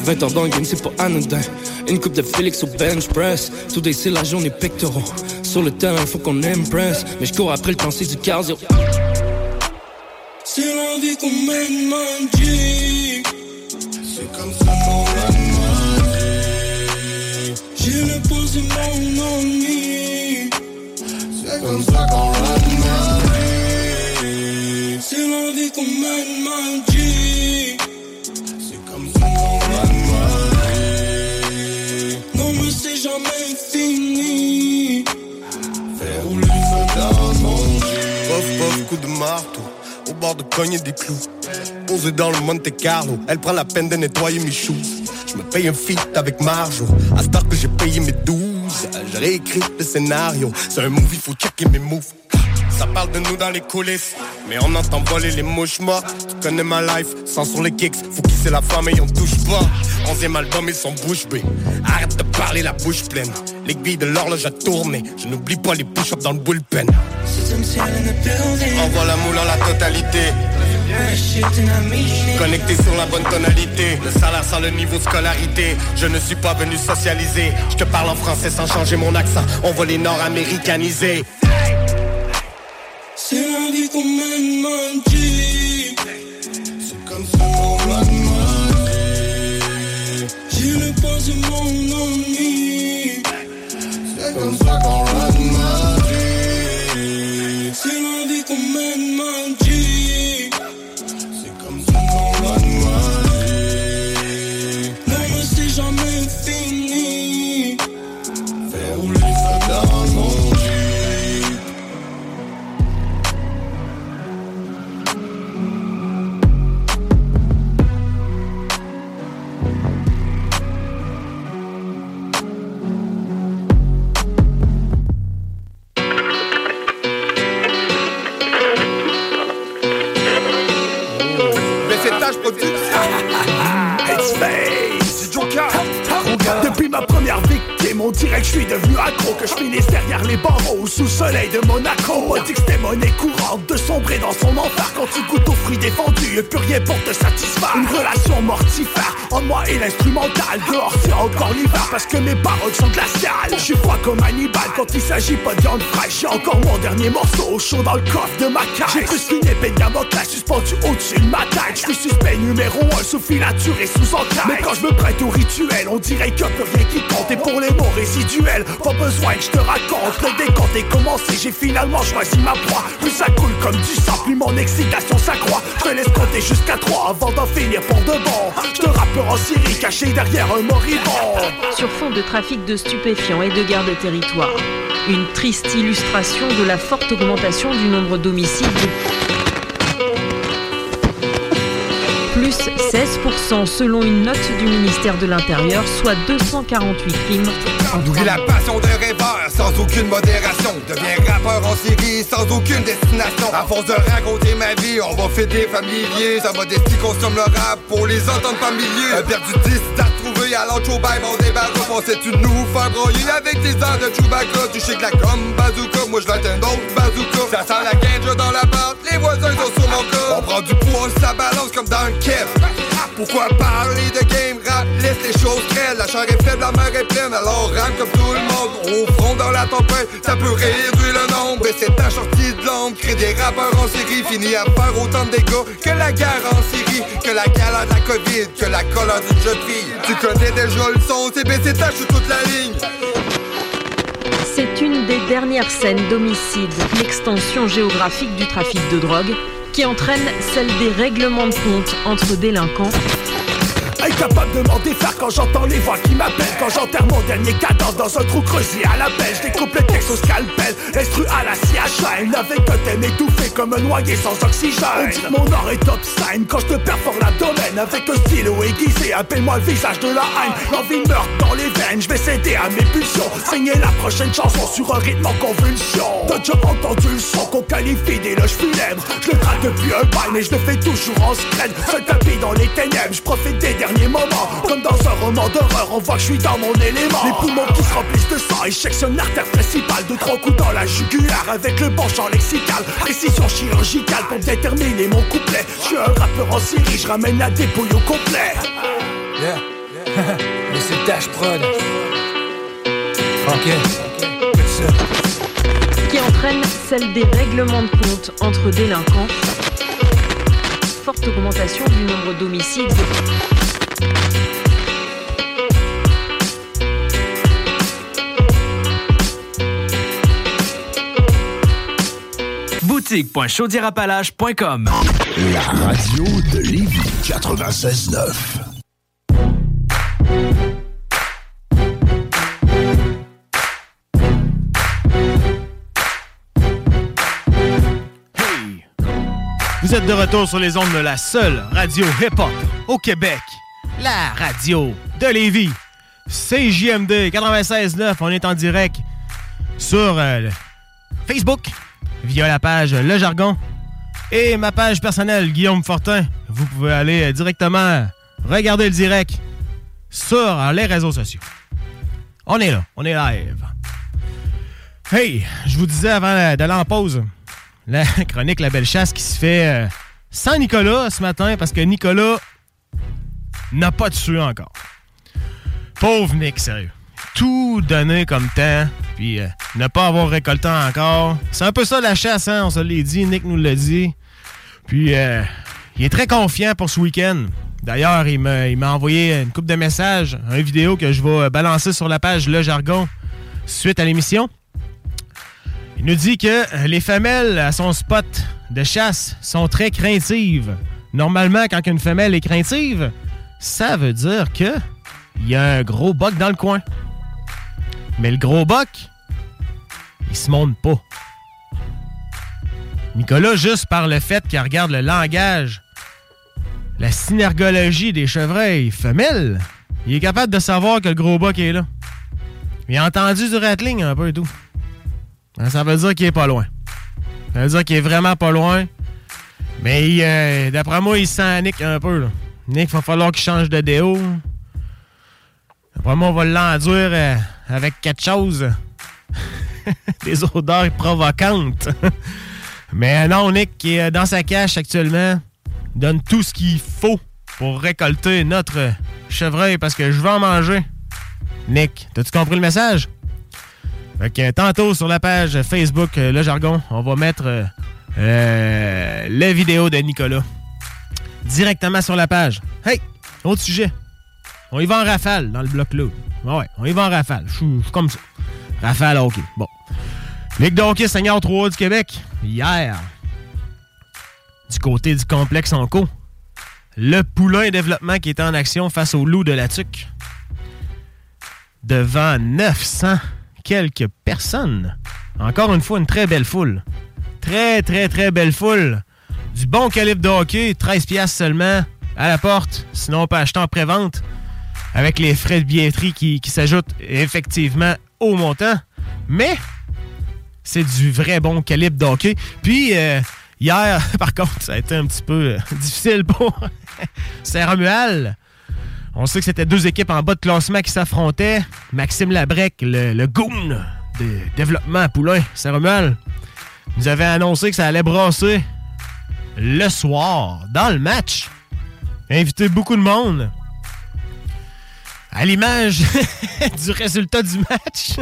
20 ans dans le game, c'est pas anodin. Une coupe de Félix au bench press. Tout c'est la journée pectoraux. Sur le terrain, faut qu'on impress. Mais je cours après le temps, c'est du cardio. C'est la vie qu'on mène, man. C'est comme ça qu'on mène, J'ai le posé mon ennui. C'est comme ça qu'on mène, C'est la vie qu'on mène, man, de cogner des clous. Posé dans le Monte Carlo. Elle prend la peine de nettoyer mes choux. Je me paye un feat avec Marjo. À ce que j'ai payé mes 12. J'ai réécrit le scénario. C'est un movie, faut checker mes moves. Ça parle de nous dans les coulisses, mais on entend voler les mouches mortes. Tu connais ma life, sans sur les kicks, faut kisser la femme et on touche pas. Onzième album et son bouche bée. Arrête de parler la bouche pleine. L'aiguille de l'horloge a tourné. Je n'oublie pas les push-ups dans le bullpen. Envoie la moule en la totalité. Connecté sur la bonne tonalité, le salaire sans le niveau scolarité. Je ne suis pas venu socialiser. Je te parle en français sans changer mon accent. On va les nord-américaniser. C'est comme ça man, J'ai le pas de mon et l'instrumental. Dehors c'est encore l'hiver parce que mes paroles sont glaciales. Je suis froid comme Hannibal quand il s'agit pas de viande fraîche. J'ai encore mon dernier morceau au chaud dans le coffre de ma cage. J'ai plus qu'une épée Damoclès suspendue au-dessus de ma tête. Je suis suspect numéro un sous filature et sous enquête. Mais quand je me prête au rituel, on dirait que rien qui compte. Et pour les mots résiduels, pas besoin que je te raconte. Le décompte est commencé, j'ai finalement choisi ma proie. Plus ça coule comme du sang, plus mon excitation s'accroît. Je te laisse compter jusqu'à trois avant d'en finir pour de. Je te rappeur en Syrie, caché derrière un moribond. Sur fond de trafic de stupéfiants et de guerre de territoire. Une triste illustration de la forte augmentation du nombre d'homicides. Plus 16% selon une note du ministère de l'Intérieur, soit 248 crimes. En Nourris la passion de rêveur sans aucune modération. Deviens rappeur en série sans aucune destination. À force de raconter ma vie, on va fêter familier. Sa modestie consomme le rap pour les entendre familiers. Un perdu 10 t'as retrouvé à l'entre bail, on débarque. Pensais-tu nous faire broyer avec tes airs de Chewbacca? Tu sais que la comme bazooka, moi je un autre bazooka. Ça sent la ganja dans la porte, les voisins sont sur mon corps. On prend du poids, ça balance comme dans le kef. Pourquoi parler de game rap? Laisse les choses crelles, la chair est faible, la mer est pleine, alors rame comme tout le monde. Au front dans la tempête, ça peut réduire le nombre. Et c'est un sortie de l'ombre, crée des rappeurs en série, fini à faire autant de dégâts que la guerre en Syrie, que la galère de la Covid, que la colère d'une jeune. Tu connais déjà le son, c'est baissé ta sur toute la ligne. C'est une des dernières scènes d'homicide, l'extension géographique du trafic de drogue, qui entraîne celle des règlements de compte entre délinquants Incapable de m'en défaire quand j'entends les voix qui m'appellent. Quand j'enterre mon dernier cadavre dans un trou creusé à la pêche Découpe le texte au scalpel, l'instru à la CHN Avec un thème étouffé comme un noyer sans oxygène. On dit que mon art est obscène quand je te perfore l'abdomen Avec un stylo aiguisé, appelle-moi le visage de la haine. L'envie meurt dans les veines, je vais céder à mes pulsions. Signer la prochaine chanson sur un rythme en convulsion. T'as déjà entendu le son qu'on qualifie d'éloge funèbre. Je le traque depuis un bail mais je le fais toujours en scred. Seul tapis dans les ténèbres, je profite des derniers moments Comme dans un roman d'horreur, on voit que je suis dans mon élément. Les poumons qui se remplissent de sang, échec sur l'artère principale. De trois coups dans la jugulaire avec le bon champ lexical. Précision chirurgicale pour déterminer mon couplet. Je suis un rappeur en série, je ramène la dépouille au complet. Yeah, (laughs) mais c'est Dash Prod. Ok, qui entraîne celle des règlements de compte entre délinquants. Forte augmentation du nombre d'homicides. boutique.chaudierapalache.com La radio de Lévis 96.9. Vous êtes de retour sur les ondes de la seule radio hip-hop au Québec. La radio de Lévis. CJMD 96.9. On est en direct sur euh, Facebook via la page Le Jargon et ma page personnelle Guillaume Fortin. Vous pouvez aller euh, directement regarder le direct sur les réseaux sociaux. On est là, on est live. Hey, je vous disais avant d'aller en pause, la (laughs) chronique La Belle Chasse qui se fait euh, sans Nicolas ce matin parce que Nicolas n'a pas tué encore. Pauvre Nick, sérieux. Tout donné comme temps, puis euh, ne pas avoir récolté encore. C'est un peu ça la chasse, hein, on se l'a dit, Nick nous l'a dit. Puis euh, il est très confiant pour ce week-end. D'ailleurs, il m'a, envoyé une coupe de messages, une vidéo que je vais balancer sur la page Le Jargon suite à l'émission. Il nous dit que les femelles à son spot de chasse sont très craintives. Normalement, quand une femelle est craintive, ça veut dire que il y a un gros boc dans le coin. Mais le gros boc, il se monte pas. Nicolas, juste par le fait qu'il regarde le langage, la synergologie des chevreuils femelles, il est capable de savoir que le gros boc est là. Il a entendu du rattling un peu et tout. Ben, ça veut dire qu'il est pas loin. Ça veut dire qu'il est vraiment pas loin. Mais euh, d'après moi, il sent Nick un peu. Là. Nick, va falloir qu'il change de déo. D'après moi, on va l'enduire euh, avec quelque chose. (laughs) Des odeurs provocantes. (laughs) Mais non, Nick, qui est dans sa cache actuellement, donne tout ce qu'il faut pour récolter notre chevreuil parce que je veux en manger. Nick, t'as-tu compris le message? Fait que tantôt sur la page Facebook euh, Le Jargon, on va mettre euh, euh, la vidéo de Nicolas directement sur la page. Hey, autre sujet. On y va en rafale dans le bloc là. Ouais, on y va en rafale. Je suis comme ça. Rafale, ok. Bon. Ligue de hockey Seigneur 3 du Québec. Hier, du côté du complexe en co, le poulain développement qui était en action face au loup de la Tuque. Devant 900 quelques personnes. Encore une fois, une très belle foule. Très, très, très belle foule. Du bon calibre de hockey, 13 piastres seulement à la porte. Sinon, on peut acheter en pré-vente avec les frais de billetterie qui, qui s'ajoutent effectivement au montant. Mais c'est du vrai bon calibre de hockey. Puis, euh, hier, (laughs) par contre, ça a été un petit peu euh, (laughs) difficile pour (laughs) Saint-Romuald. On sait que c'était deux équipes en bas de classement qui s'affrontaient. Maxime Labrec, le, goon de développement à Poulain, Saint-Romuald, nous avait annoncé que ça allait brasser le soir, dans le match. Invité beaucoup de monde. À l'image (laughs) du résultat du match,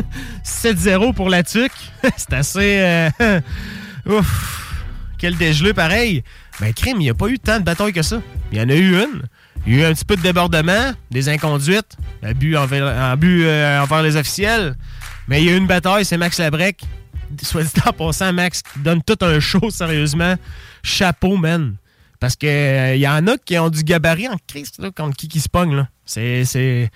7-0 pour la TUC. (laughs) C'est assez... euh, (laughs) ouf, quel dégelé pareil. Mais crime, il n'y a pas eu tant de batailles que ça. Il y en a eu une. Il y a eu un petit peu de débordement, des inconduites, abus envers, abus, euh, envers les officiels. Mais il y a eu une bataille, c'est Max Labrec. Soit dit en passant, Max donne tout un show, sérieusement. Chapeau, man. Parce que euh, il y en a qui ont du gabarit en Christ, contre qui qui se. C'est, c'est,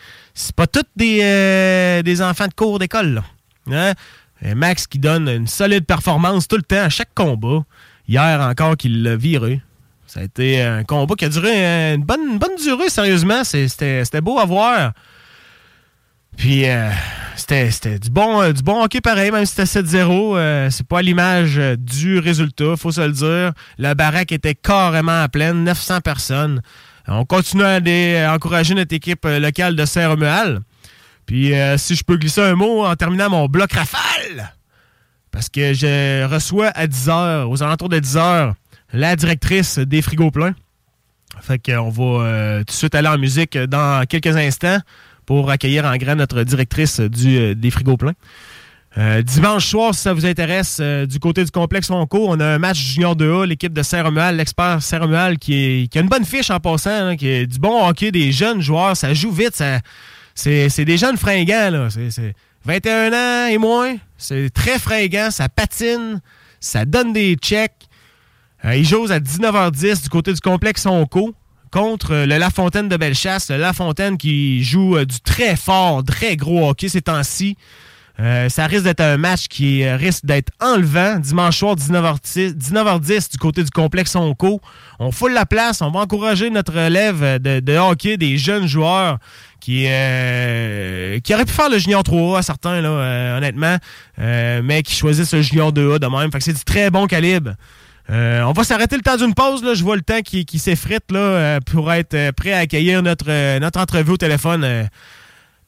pas tous des, euh, des enfants de cours d'école, là. Hein? Et Max qui donne une solide performance tout le temps à chaque combat. Hier encore qu'il l'a viré. Ça a été un combat qui a duré euh, une bonne, une bonne durée, sérieusement. C'était beau à voir. Puis euh, c'était du bon, euh, du bon hockey pareil, même si c'était 7-0. euh, c'est pas l'image euh, du résultat, faut se le dire. La baraque était carrément à pleine, 900 personnes. On continue à, encourager notre équipe locale de Saint-Romuald. Puis si je peux glisser un mot en terminant mon bloc rafale, parce que je reçois à 10h, aux alentours de 10h, la directrice des frigos pleins. Fait qu'on va tout de suite aller en musique dans quelques instants pour accueillir en grand notre directrice du, euh, des frigos pleins. Euh, dimanche soir, si ça vous intéresse, euh, du côté du complexe Fonco, on a un match junior 2A, l'équipe de Saint-Romuald, l'expert Saint-Romuald, qui, a une bonne fiche en passant, hein, qui est du bon hockey, des jeunes joueurs, ça joue vite, c'est, des jeunes fringants, là. C'est, c'est 21 ans et moins, c'est très fringant, ça patine, ça donne des checks. Ils jouent à 19h10 du côté du complexe Onco contre euh, le La Fontaine de Bellechasse. Le La Fontaine qui joue euh, du très fort, très gros hockey ces temps-ci. Euh, ça risque d'être un match qui risque d'être enlevant. Dimanche soir, 19h10, 19h10 du côté du complexe Onco. On foule la place. On va encourager notre élève de, hockey, des jeunes joueurs qui, auraient pu faire le junior 3A à certains, là, honnêtement, mais qui choisissent le junior 2A de même. C'est du très bon calibre. Euh, on va s'arrêter le temps d'une pause. Je vois le temps qui, qui s'effrite là, euh, pour être euh, prêt à accueillir notre, notre entrevue au téléphone.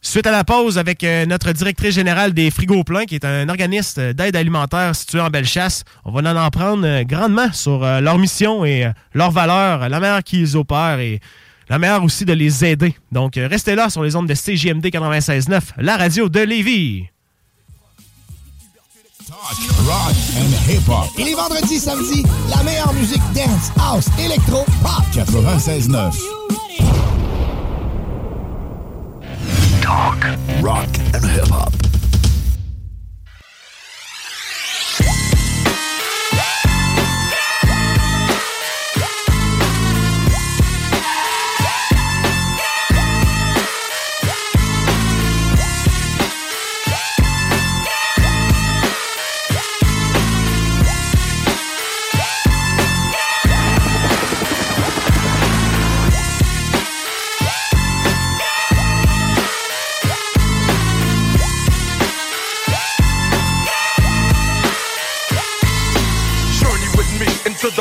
suite à la pause avec notre directrice générale des Frigos Pleins, qui est un organisme d'aide alimentaire situé en Bellechasse. On va en apprendre euh, grandement sur leur mission et leurs valeurs, la manière qu'ils opèrent et la manière aussi de les aider. Donc, restez là sur les ondes de CJMD 96.9, la radio de Lévis. Rock and hip-hop. Et les vendredis, samedis, la meilleure musique dance, house, électro, pop. 96.9. Talk, rock and hip-hop.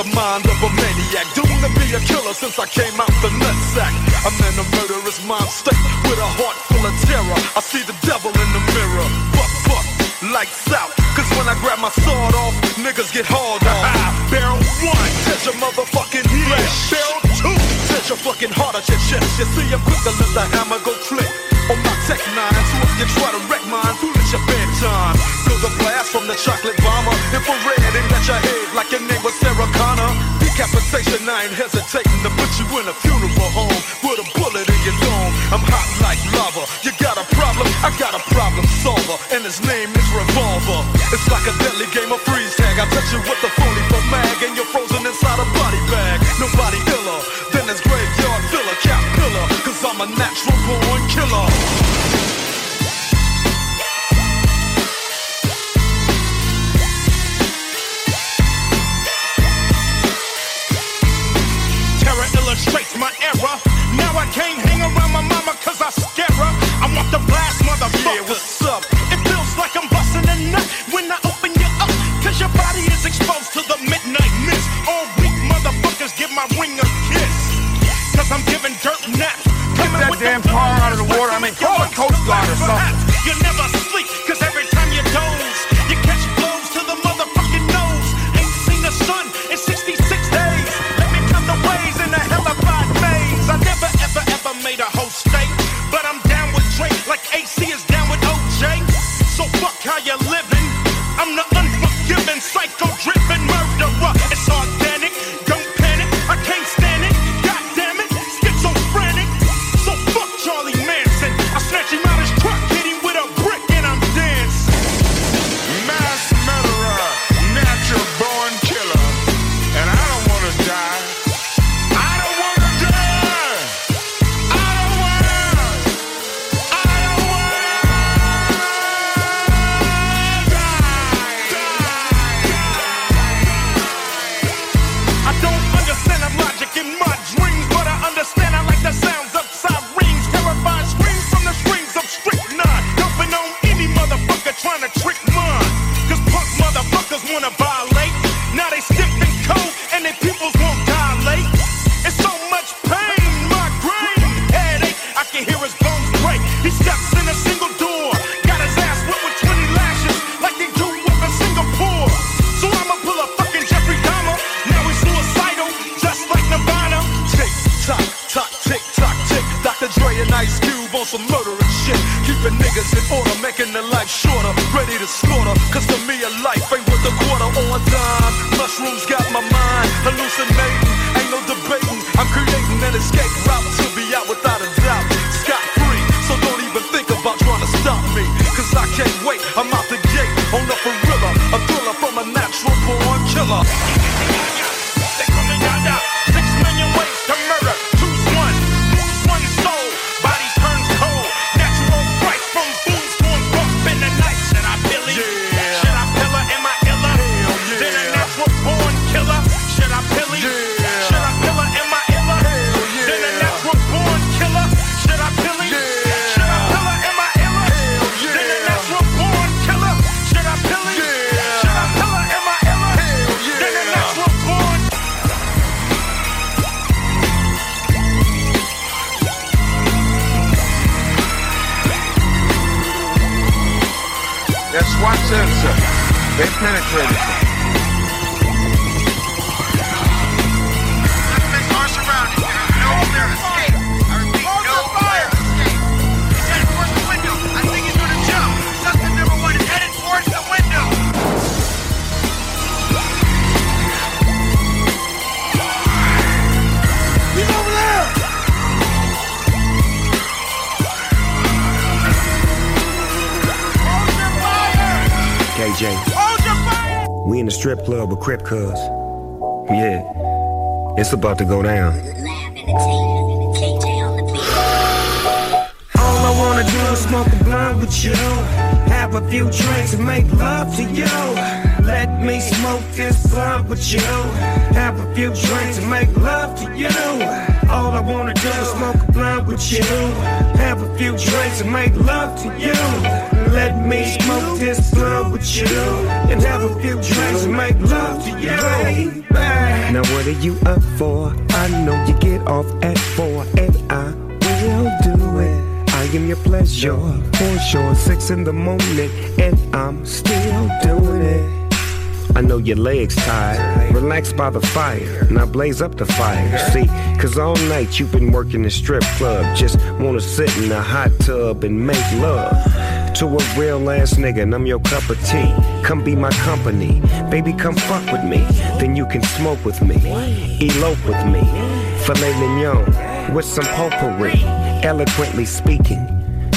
The mind of a maniac. Doomed to be a killer since I came out the nutsack. I'm in a murderous mind state with a heart full of terror. I see the devil in the mirror. Buck, buck, lights out. Cause when I grab my sword off, niggas get hauled off. Barrel one, touch your motherfucking flesh. Barrel two, touch your fucking heart at your chest. You see, I'm quick to let the hammer go click. On my tech nine, so if you try to wreck mine, fool it's your bedtime. Feel the blast from the chocolate bomber. Infrared got your head like your name was Sarah Connor. Decapitation, I ain't hesitating to put you in a funeral home with a bullet in your dome. I'm hot like lava. You got a problem? I got a problem solver, and his name is Revolver. It's like a deadly game of freeze tag. I touch you with the phony can't hang around my mama cause I scare her. I want the blast, motherfucker. Yeah, what's up? It feels like I'm busting a nut when I open you up. Cause your body is exposed to the midnight mist. All weak motherfuckers give my ring a kiss. Cause I'm giving dirt naps. Get that damn car out of the water. I mean, call the Coast Guard or something. You never Crip Cuz. Yeah. It's about to go down. In the morning, and I'm still doing it. I know your legs tired. Relax by the fire. Now blaze up the fire. See, cause all night you've been working the strip club. Just wanna sit in a hot tub and make love. To a real ass nigga, and I'm your cup of tea. Come be my company. Baby, come fuck with me. Then you can smoke with me. Elope with me. Filet mignon with some potpourri. Eloquently speaking.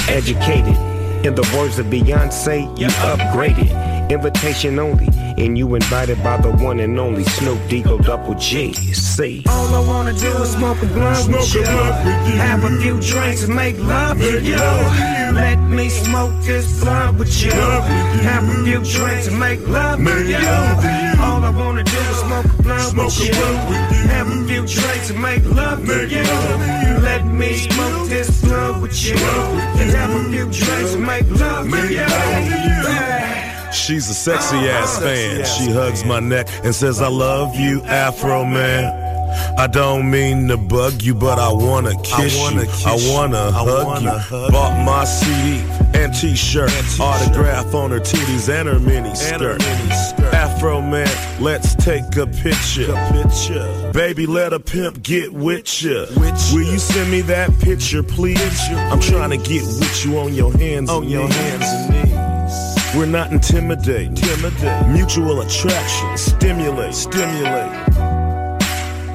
Educated. In the words of Beyonce, you upgraded. Invitation only, and you invited by the one and only Snoop Deagle Double G. See. All I wanna do is smoke a blunt with you. Have a few drinks and make love to you. Let me smoke this blunt with you. Have a few drinks and make love to you. All I wanna do is smoke a blunt with you. Have a few drinks and make love to you. Let me smoke this blunt with you. And have a few drinks and make love to you. She's a sexy ass ah, fan. She hugs my neck and says, I love you, Afro man. I don't mean to bug you, but I wanna kiss wanna you. kiss I wanna I hug wanna you. hug Bought my CD and t-shirt, autograph on her titties and her mini skirt. Afro man, let's take a picture. Baby, let a pimp get with ya. Will you send me that picture, please? I'm trying to get with you on your hands, on your hands and knees. We're not intimidate, intimidate. Mutual attraction, stimulate, stimulate.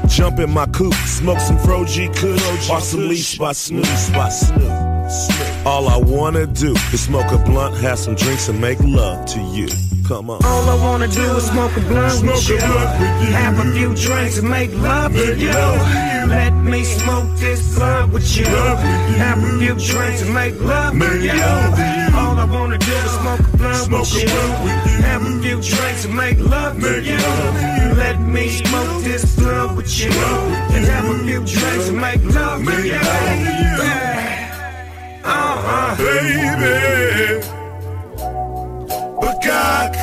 Jump in my coupe, smoke some Froji Kush, or some leash by Snoop, by Snoop. All I wanna do is smoke a blunt, have some drinks, and make love to you. Come on. All I wanna do is smoke a blunt with you. Have a few drinks and make love to you. Let me smoke this blunt with you. Have a few drinks and make love to you. All I wanna do is smoke a blunt with you. Have a few drinks and make love to you. Let me smoke this blunt with you. And have a few drinks and make love to you. Uh-huh. Baby. Bagak.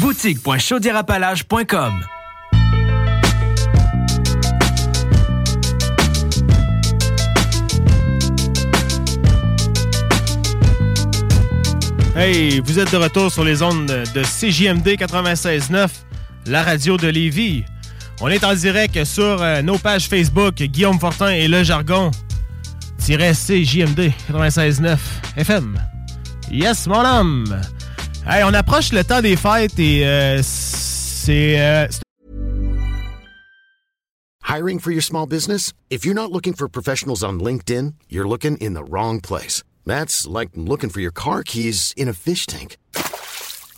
boutique.chaudierapalage.com Hey, vous êtes de retour sur les ondes de CJMD 96.9, la radio de Lévis. On est en direct sur euh, nos pages Facebook, Guillaume Fortin et Le Jargon, CJMD 96.9 FM. Yes, mon homme! Hey, on approche le temps des fêtes et euh, c'est... euh, Hiring for your small business? If you're not looking for professionals on LinkedIn, you're looking in the wrong place. That's like looking for your car keys in a fish tank.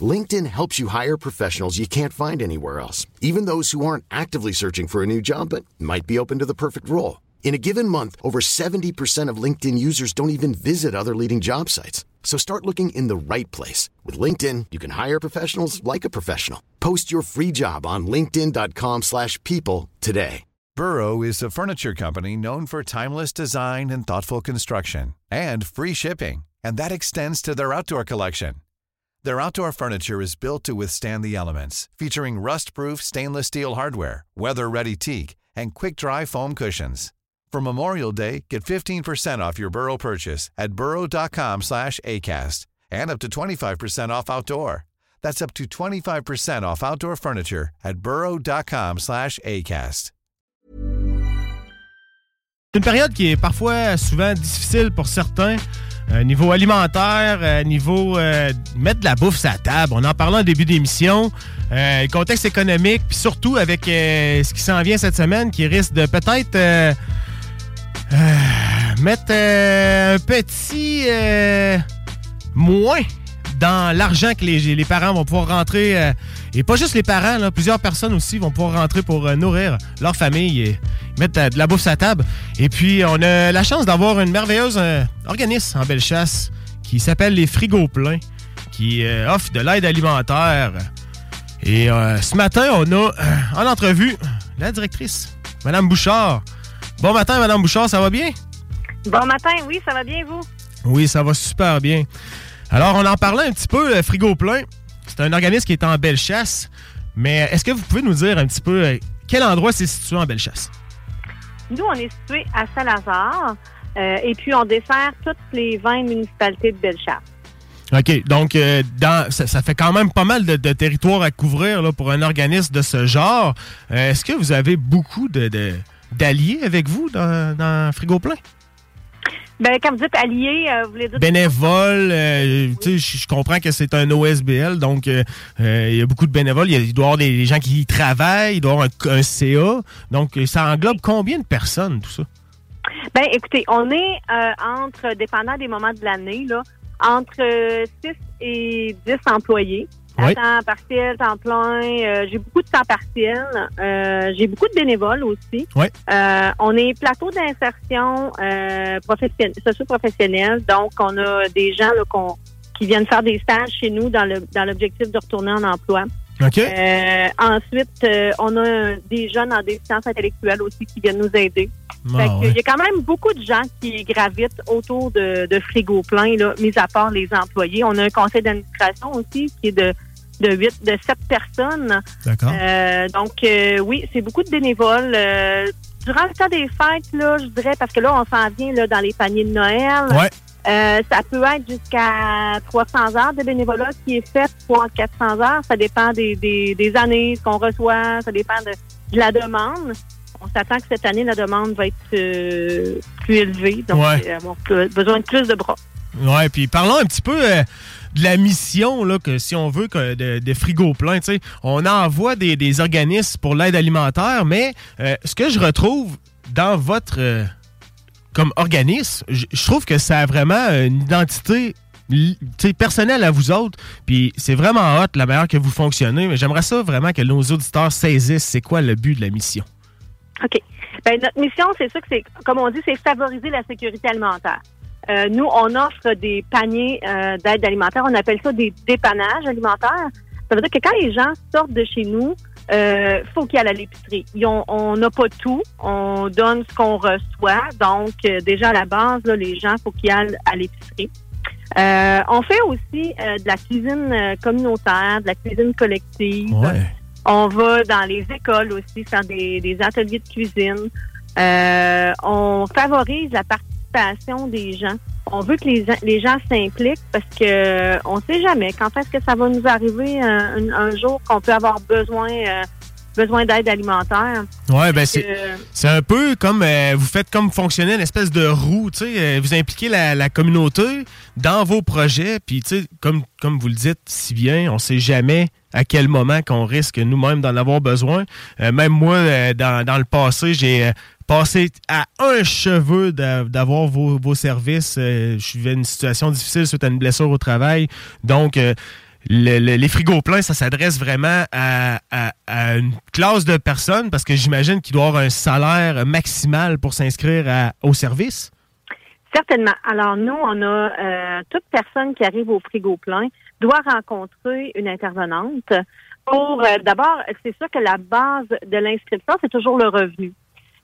LinkedIn helps you hire professionals you can't find anywhere else, even those who aren't actively searching for a new job but might be open to the perfect role. In a given month, over 70% of LinkedIn users don't even visit other leading job sites. So start looking in the right place. With LinkedIn, you can hire professionals like a professional. Post your free job on linkedin.com/people slash people today. Burrow is a furniture company known for timeless design and thoughtful construction and free shipping, and that extends to their outdoor collection. Their outdoor furniture is built to withstand the elements, featuring rust-proof stainless steel hardware, weather-ready teak, and quick-dry foam cushions. For Memorial Day, get 15% off your Burrow purchase at burrow.com slash ACAST and up to 25% off outdoor. That's up to 25% off outdoor furniture at burrow.com slash ACAST. Une période qui est parfois souvent difficile pour certains. Euh, niveau alimentaire, euh, niveau euh, mettre de la bouffe sur la table. On en parlait en début d'émission. Le contexte économique, puis surtout avec ce qui s'en vient cette semaine, qui risque de peut-être mettre un petit moins dans l'argent que les, les parents vont pouvoir rentrer. euh, et pas juste les parents, là, plusieurs personnes aussi vont pouvoir rentrer pour euh, nourrir leur famille et mettre euh, de la bouffe à table. Et puis, on a la chance d'avoir une merveilleuse organisme en Bellechasse qui s'appelle les Frigos Pleins, qui offre de l'aide alimentaire. Et ce matin, on a en entrevue la directrice, Madame Bouchard. Bon matin, Madame Bouchard, ça va bien? Bon matin, oui, ça va bien, vous? Oui, ça va super bien. Alors, on en parlait un petit peu, le Frigo Plein. C'est un organisme qui est en Bellechasse. Mais est-ce que vous pouvez nous dire un petit peu euh, quel endroit c'est situé en Bellechasse? Nous, on est situé à Saint-Lazare euh, et puis on dessert toutes les 20 municipalités de Bellechasse. OK. Donc, euh, dans, ça, ça fait quand même pas mal de, de territoire à couvrir là, pour un organisme de ce genre. Euh, Est-ce que vous avez beaucoup de- d'alliés avec vous dans, dans Frigo Plein? Ben, quand vous dites alliés, euh, vous voulez dire... Bénévoles, euh, tu sais, je comprends que c'est un OSBL, donc euh, euh, il y a beaucoup de bénévoles. Il, y a- il doit y avoir des, des gens qui y travaillent, il doit y avoir un, un CA. Donc, ça englobe combien de personnes, tout ça? Ben, écoutez, on est entre, dépendant des moments de l'année, là, entre euh, 6 et 10 employés. À temps partiel, temps plein. euh, j'ai beaucoup de temps partiel. Euh, j'ai beaucoup de bénévoles aussi. Oui. Euh, on est plateau d'insertion euh, professionnel, socio-professionnel. Donc, on a des gens là, qu'on- qui viennent faire des stages chez nous dans le dans l'objectif de retourner en emploi. Ensuite, on a des jeunes en déficience intellectuelle aussi qui viennent nous aider. Ah, ouais. Il y a quand même beaucoup de gens qui gravitent autour de, de Frigo Plein, là, mis à part les employés. On a un conseil d'administration aussi qui est de de 8, de 7 personnes. D'accord. Euh, donc, euh, oui, c'est beaucoup de bénévoles. Euh, durant le temps des fêtes, là, je dirais, parce que là, on s'en vient là, dans les paniers de Noël. Ouais. Euh, ça peut être jusqu'à 300 heures de bénévolat qui est fait, voire 400 heures. Ça dépend des, des, des années qu'on reçoit, ça dépend de, de la demande. On s'attend que cette année, la demande va être euh, plus élevée. Donc, Ouais. on a besoin de plus de bras. Ouais, puis parlons un petit peu euh, de la mission, là, que si on veut, que de, de frigo plein. tu sais. On envoie des, organismes pour l'aide alimentaire, mais euh, ce que je retrouve dans votre euh, comme organisme, je trouve que ça a vraiment une identité personnelle à vous autres. Puis c'est vraiment hot la manière que vous fonctionnez. Mais j'aimerais ça vraiment que nos auditeurs saisissent c'est quoi le but de la mission. OK. Ben, notre mission, c'est ça que c'est, comme on dit, c'est favoriser la sécurité alimentaire. Euh, nous, on offre des paniers euh, d'aide alimentaire. On appelle ça des dépannages alimentaires. Ça veut dire que quand les gens sortent de chez nous, euh, faut qu'ils aillent à l'épicerie. On n'a pas tout. On donne ce qu'on reçoit. Donc, euh, déjà à la base, là, les gens, faut qu'ils aillent à l'épicerie. On fait aussi de la cuisine communautaire, de la cuisine collective. On va dans les écoles aussi faire des, des ateliers de cuisine. On favorise la participation des gens. on veut que les, gens- les gens s'impliquent parce que euh, on sait jamais quand est-ce que ça va nous arriver un, un- un jour qu'on peut avoir besoin euh, besoin d'aide alimentaire. Ouais, ben c'est Euh, c'est un peu comme euh, vous faites comme fonctionner une espèce de roue, tu sais, euh, vous impliquez la, la communauté dans vos projets, puis tu sais, comme, comme vous le dites si bien, on sait jamais à quel moment qu'on risque nous-mêmes d'en avoir besoin. Euh, même moi, euh, dans, dans le passé, j'ai passé à un cheveu d'a- d'avoir vos, vos services. Euh, je vivais une situation difficile suite à une blessure au travail, donc... euh, le- le- les frigos pleins, ça s'adresse vraiment à, à- une classe de personnes parce que j'imagine qu'il doit avoir un salaire maximal pour s'inscrire au service. Certainement. Alors nous, on a euh, toute personne qui arrive au frigo plein doit rencontrer une intervenante pour d'abord, c'est sûr que la base de l'inscription, c'est toujours le revenu.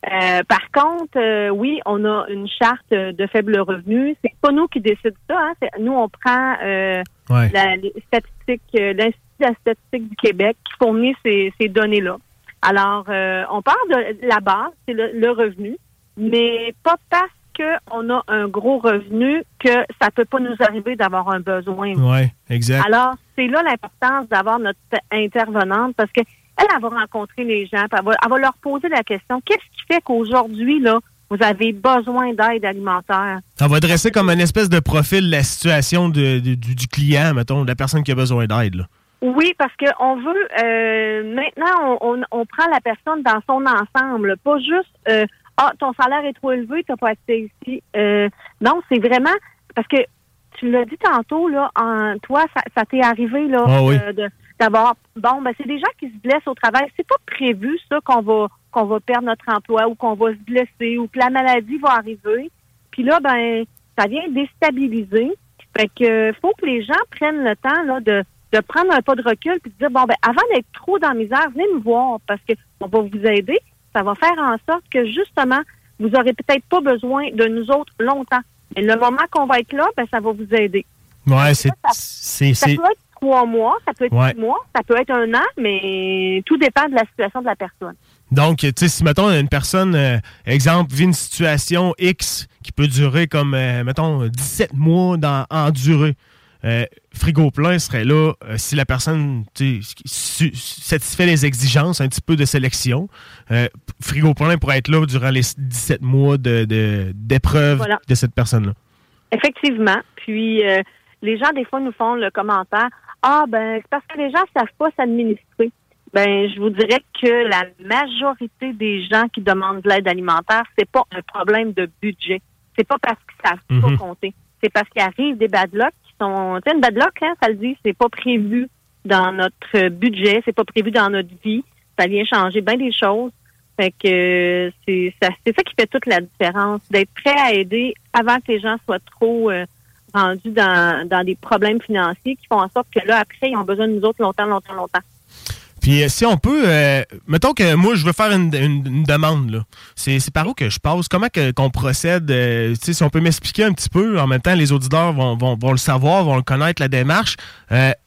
Euh, par contre, euh, oui, on a une charte de faible revenu. C'est pas nous qui décidons ça. Hein. Nous, on prend euh, Ouais. la, les statistiques, euh, l'Institut de la statistique du Québec qui fournit ces, ces données-là. Alors, euh, on part de la base, c'est le, le revenu, mais pas parce qu'on a un gros revenu que ça peut pas nous arriver d'avoir un besoin. Oui, exact. Alors, c'est là l'importance d'avoir notre intervenante parce que elle, elle va rencontrer les gens, puis elle va, elle va leur poser la question qu'est-ce qui fait qu'aujourd'hui, là, vous avez besoin d'aide alimentaire? Ça va dresser comme une espèce de profil la situation de- de- du, du client, mettons, de la personne qui a besoin d'aide. là. Oui, parce que on veut euh, maintenant on, on, on prend la personne dans son ensemble, pas juste euh, ah ton salaire est trop élevé, t'as pas accès ici. Euh, non, c'est vraiment parce que tu l'as dit tantôt là, en, toi ça, ça t'est arrivé là Ah oui. euh, de- d'avoir bon ben c'est des gens qui se blessent au travail, c'est pas prévu ça qu'on va qu'on va perdre notre emploi ou qu'on va se blesser ou que la maladie va arriver. Puis là ben ça vient déstabiliser. Fait que faut que les gens prennent le temps là de de prendre un pas de recul puis de dire bon ben avant d'être trop dans la misère, venez nous voir parce que on va vous aider. Ça va faire en sorte que justement vous aurez peut-être pas besoin de nous autres longtemps. Mais le moment qu'on va être là, ben ça va vous aider. Ouais, c'est. c'est- Trois mois, ça peut être Ouais. six mois, ça peut être un an, mais tout dépend de la situation de la personne. Donc, tu sais, si, mettons, une personne, euh, exemple, vit une situation X qui peut durer comme, euh, mettons, 17 mois dans, en durée, euh, frigo plein serait là euh, si la personne satisfait les exigences un petit peu de sélection. Frigo plein pourrait être là durant les 17 mois de- de- d'épreuve Voilà. de cette personne-là. Effectivement. Puis les gens, des fois, nous font le commentaire Ah ben c'est parce que les gens savent pas s'administrer. Ben, je vous dirais que la majorité des gens qui demandent de l'aide alimentaire, c'est pas un problème de budget. C'est pas parce qu'ils savent Mhm. pas compter. C'est parce qu'il arrive des bad luck qui sont. Tu sais, une bad luck, hein, ça le dit, c'est pas prévu dans notre budget, c'est pas prévu dans notre vie. Ça vient changer bien des choses. Fait que c'est ça, c'est ça qui fait toute la différence, d'être prêt à aider avant que les gens soient trop euh, rendus dans, dans des problèmes financiers qui font en sorte que là, après, ils ont besoin de nous autres longtemps, longtemps, longtemps. Puis euh, si on peut, euh, mettons que moi je veux faire une, une- demande. C'est, par où que je passe? Comment qu'on procède? Euh, si on peut m'expliquer un petit peu, en même temps, les auditeurs vont, vont, vont le savoir, vont le connaître, la démarche.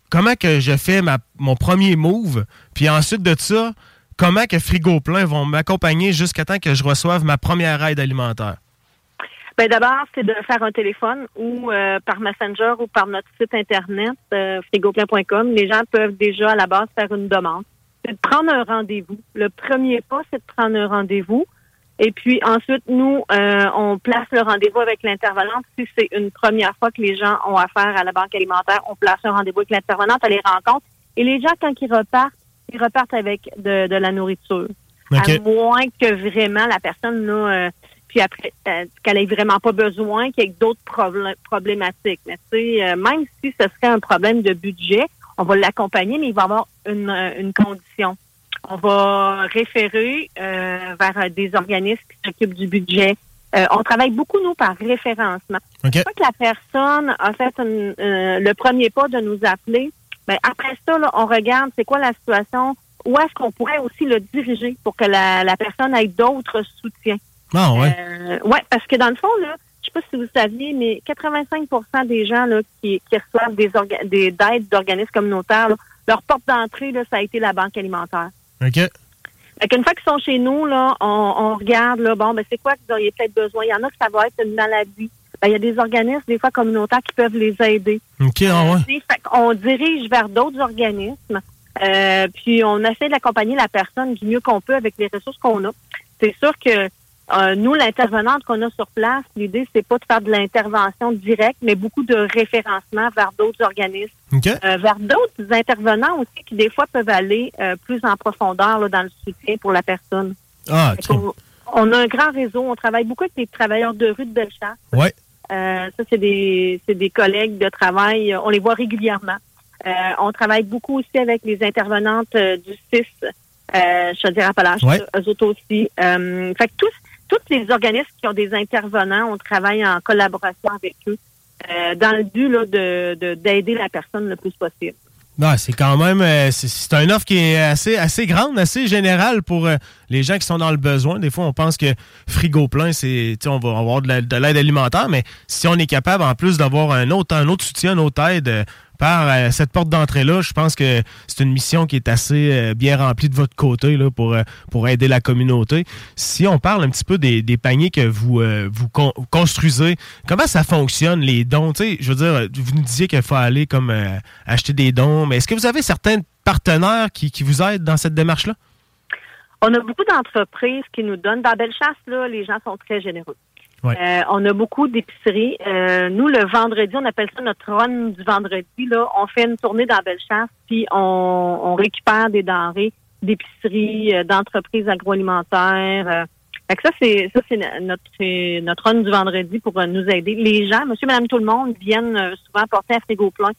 Comment que je fais ma, mon premier move? Puis ensuite de ça, comment que Frigo Plein vont m'accompagner jusqu'à temps que je reçoive ma première aide alimentaire? Ben d'abord, c'est de faire un téléphone ou euh, par Messenger ou par notre site internet euh, frigoplein.com. Les gens peuvent déjà à la base faire une demande. C'est de prendre un rendez-vous. Le premier pas, c'est de prendre un rendez-vous. Et puis ensuite, nous, euh, on place le rendez-vous avec l'intervenante. Si c'est une première fois que les gens ont affaire à la banque alimentaire, on place un rendez-vous avec l'intervenante, elle les rencontre. Et les gens, quand ils repartent, ils repartent avec de, de la nourriture. À moins que vraiment la personne, là, euh, puis après, euh, qu'elle ait vraiment pas besoin, qu'il y ait d'autres problématiques. Mais tu sais, euh, même si ce serait un problème de budget, on va l'accompagner, mais il va avoir une, euh, une condition. On va référer euh, vers des organismes qui s'occupent du budget. Euh, on travaille beaucoup, nous, par référencement. OK. Une fois que la personne a fait une- euh, le premier pas de nous appeler, ben, après ça, là, on regarde c'est quoi la situation, où est-ce qu'on pourrait aussi le diriger pour que la, la personne ait d'autres soutiens. Ah ouais. Euh, ouais, parce que dans le fond, là, je sais pas si vous saviez, mais 85% des gens là, qui, qui reçoivent des, des aides d'organismes communautaires, là, leur porte d'entrée, là, ça a été la banque alimentaire. OK. Fait qu'une fois qu'ils sont chez nous, là, on, on regarde, là, bon, ben, c'est quoi que vous auriez peut-être besoin? Il y en a que ça va être une maladie. ben, il y a des organismes, des fois communautaires, qui peuvent les aider. OK, ah ouais. Fait qu'on dirige vers d'autres organismes, euh, puis on essaie d'accompagner la personne du mieux qu'on peut avec les ressources qu'on a. C'est sûr que euh, nous, l'intervenante qu'on a sur place, l'idée, c'est pas de faire de l'intervention directe, mais beaucoup de référencement vers d'autres organismes, euh, vers d'autres intervenants aussi qui, des fois, peuvent aller euh, plus en profondeur là, dans le soutien pour la personne. Ah, qu'on- on a un grand réseau. On travaille beaucoup avec les travailleurs de rue de Bellechasse. Ouais. Ça, c'est des, c'est des collègues de travail. On les voit régulièrement. On travaille beaucoup aussi avec les intervenantes du CIS, euh, je veux dire Appalaches, Ouais. eux autres aussi. Fait que tous, tous les organismes qui ont des intervenants, on travaille en collaboration avec eux euh, dans le but là, de, de- d'aider la personne le plus possible. Ouais, c'est quand même euh, c'est- une offre qui est assez assez grande, assez générale pour euh, les gens qui sont dans le besoin. Des fois, on pense que frigo plein, c'est on va avoir de l'aide alimentaire, mais si on est capable en plus d'avoir un autre un autre soutien, une autre aide euh, par euh, cette porte d'entrée là, je pense que c'est une mission qui est assez euh, bien remplie de votre côté là pour euh, pour aider la communauté. Si on parle un petit peu des, paniers que vous vous con- construisez, comment ça fonctionne les dons? Tu sais, je veux dire, vous nous disiez qu'il faut aller comme acheter des dons, mais est-ce que vous avez certains partenaires qui, qui vous aident dans cette démarche là On a beaucoup d'entreprises qui nous donnent. Dans Bellechasse, là, les gens sont très généreux. Euh, on a beaucoup d'épiceries. Euh, nous, le vendredi, on appelle ça notre run du vendredi. Là, on fait une tournée dans Bellechasse, puis on, on récupère des denrées d'épiceries, euh, d'entreprises agroalimentaires. euh. Fait que ça, c'est ça, c'est notre notre run du vendredi pour euh, nous aider. Les gens, monsieur, madame, tout le monde, viennent euh, souvent porter un frigo plein.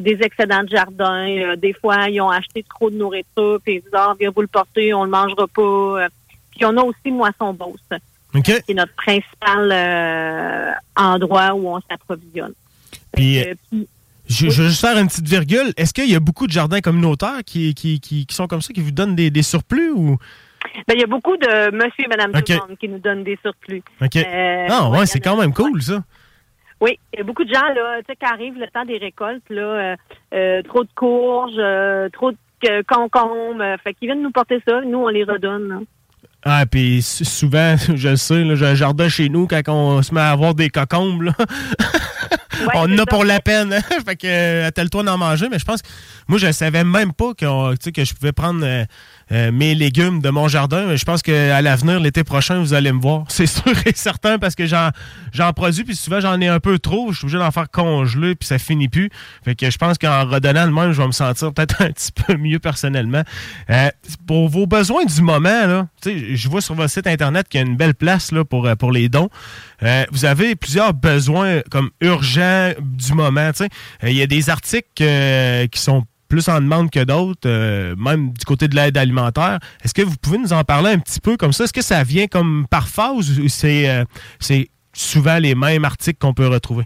des excédents de jardin. Des fois, ils ont acheté trop de nourriture, puis ils disent Ah, viens vous le porter, on le mangera pas. Puis on a aussi Moisson Beauce, OK. qui est notre principal euh, endroit où on s'approvisionne. Puis, Euh, puis- Je, je veux juste faire une petite virgule. Est-ce qu'il y a beaucoup de jardins communautaires qui, qui, qui, qui sont comme ça, qui vous donnent des, des surplus ou? ben, il y a beaucoup de monsieur et madame OK. tout le monde qui nous donnent des surplus. OK. Euh, ah, ouais, ouais, c'est quand même cool, ça. Oui, il y a beaucoup de gens, là, tu sais, quand arrive le temps des récoltes, là, euh, trop de courges, euh, trop de concombres, fait qu'ils viennent nous porter ça, nous, on les redonne. là. Ah, puis sou- souvent, (laughs) je le sais, là, j'ai un jardin chez nous, quand on se met à avoir des cocombes, là, (laughs) on en a pour la peine. hein. (laughs) fait que, euh, attelle-toi d'en manger, mais je pense que moi, je savais même pas sais, que je pouvais prendre euh, euh, mes légumes de mon jardin. Je pense qu'à l'avenir, l'été prochain, vous allez me voir. (laughs) C'est sûr et certain parce que j'en, produis, puis souvent, j'en ai un peu trop. Je suis obligé d'en faire congeler, puis ça finit plus. Fait que je pense qu'en redonnant le même, je vais me sentir peut-être (laughs) un petit peu mieux personnellement. Euh, pour vos besoins du moment, là, je vois sur votre site Internet qu'il y a une belle place là, pour, euh, pour les dons. Euh, vous avez plusieurs besoins comme urgents du moment. Euh, Il y a des articles qui sont plus en demande que d'autres, euh, même du côté de l'aide alimentaire. Est-ce que vous pouvez nous en parler un petit peu comme ça? Est-ce que ça vient comme par phase ou c'est euh, souvent les mêmes articles qu'on peut retrouver?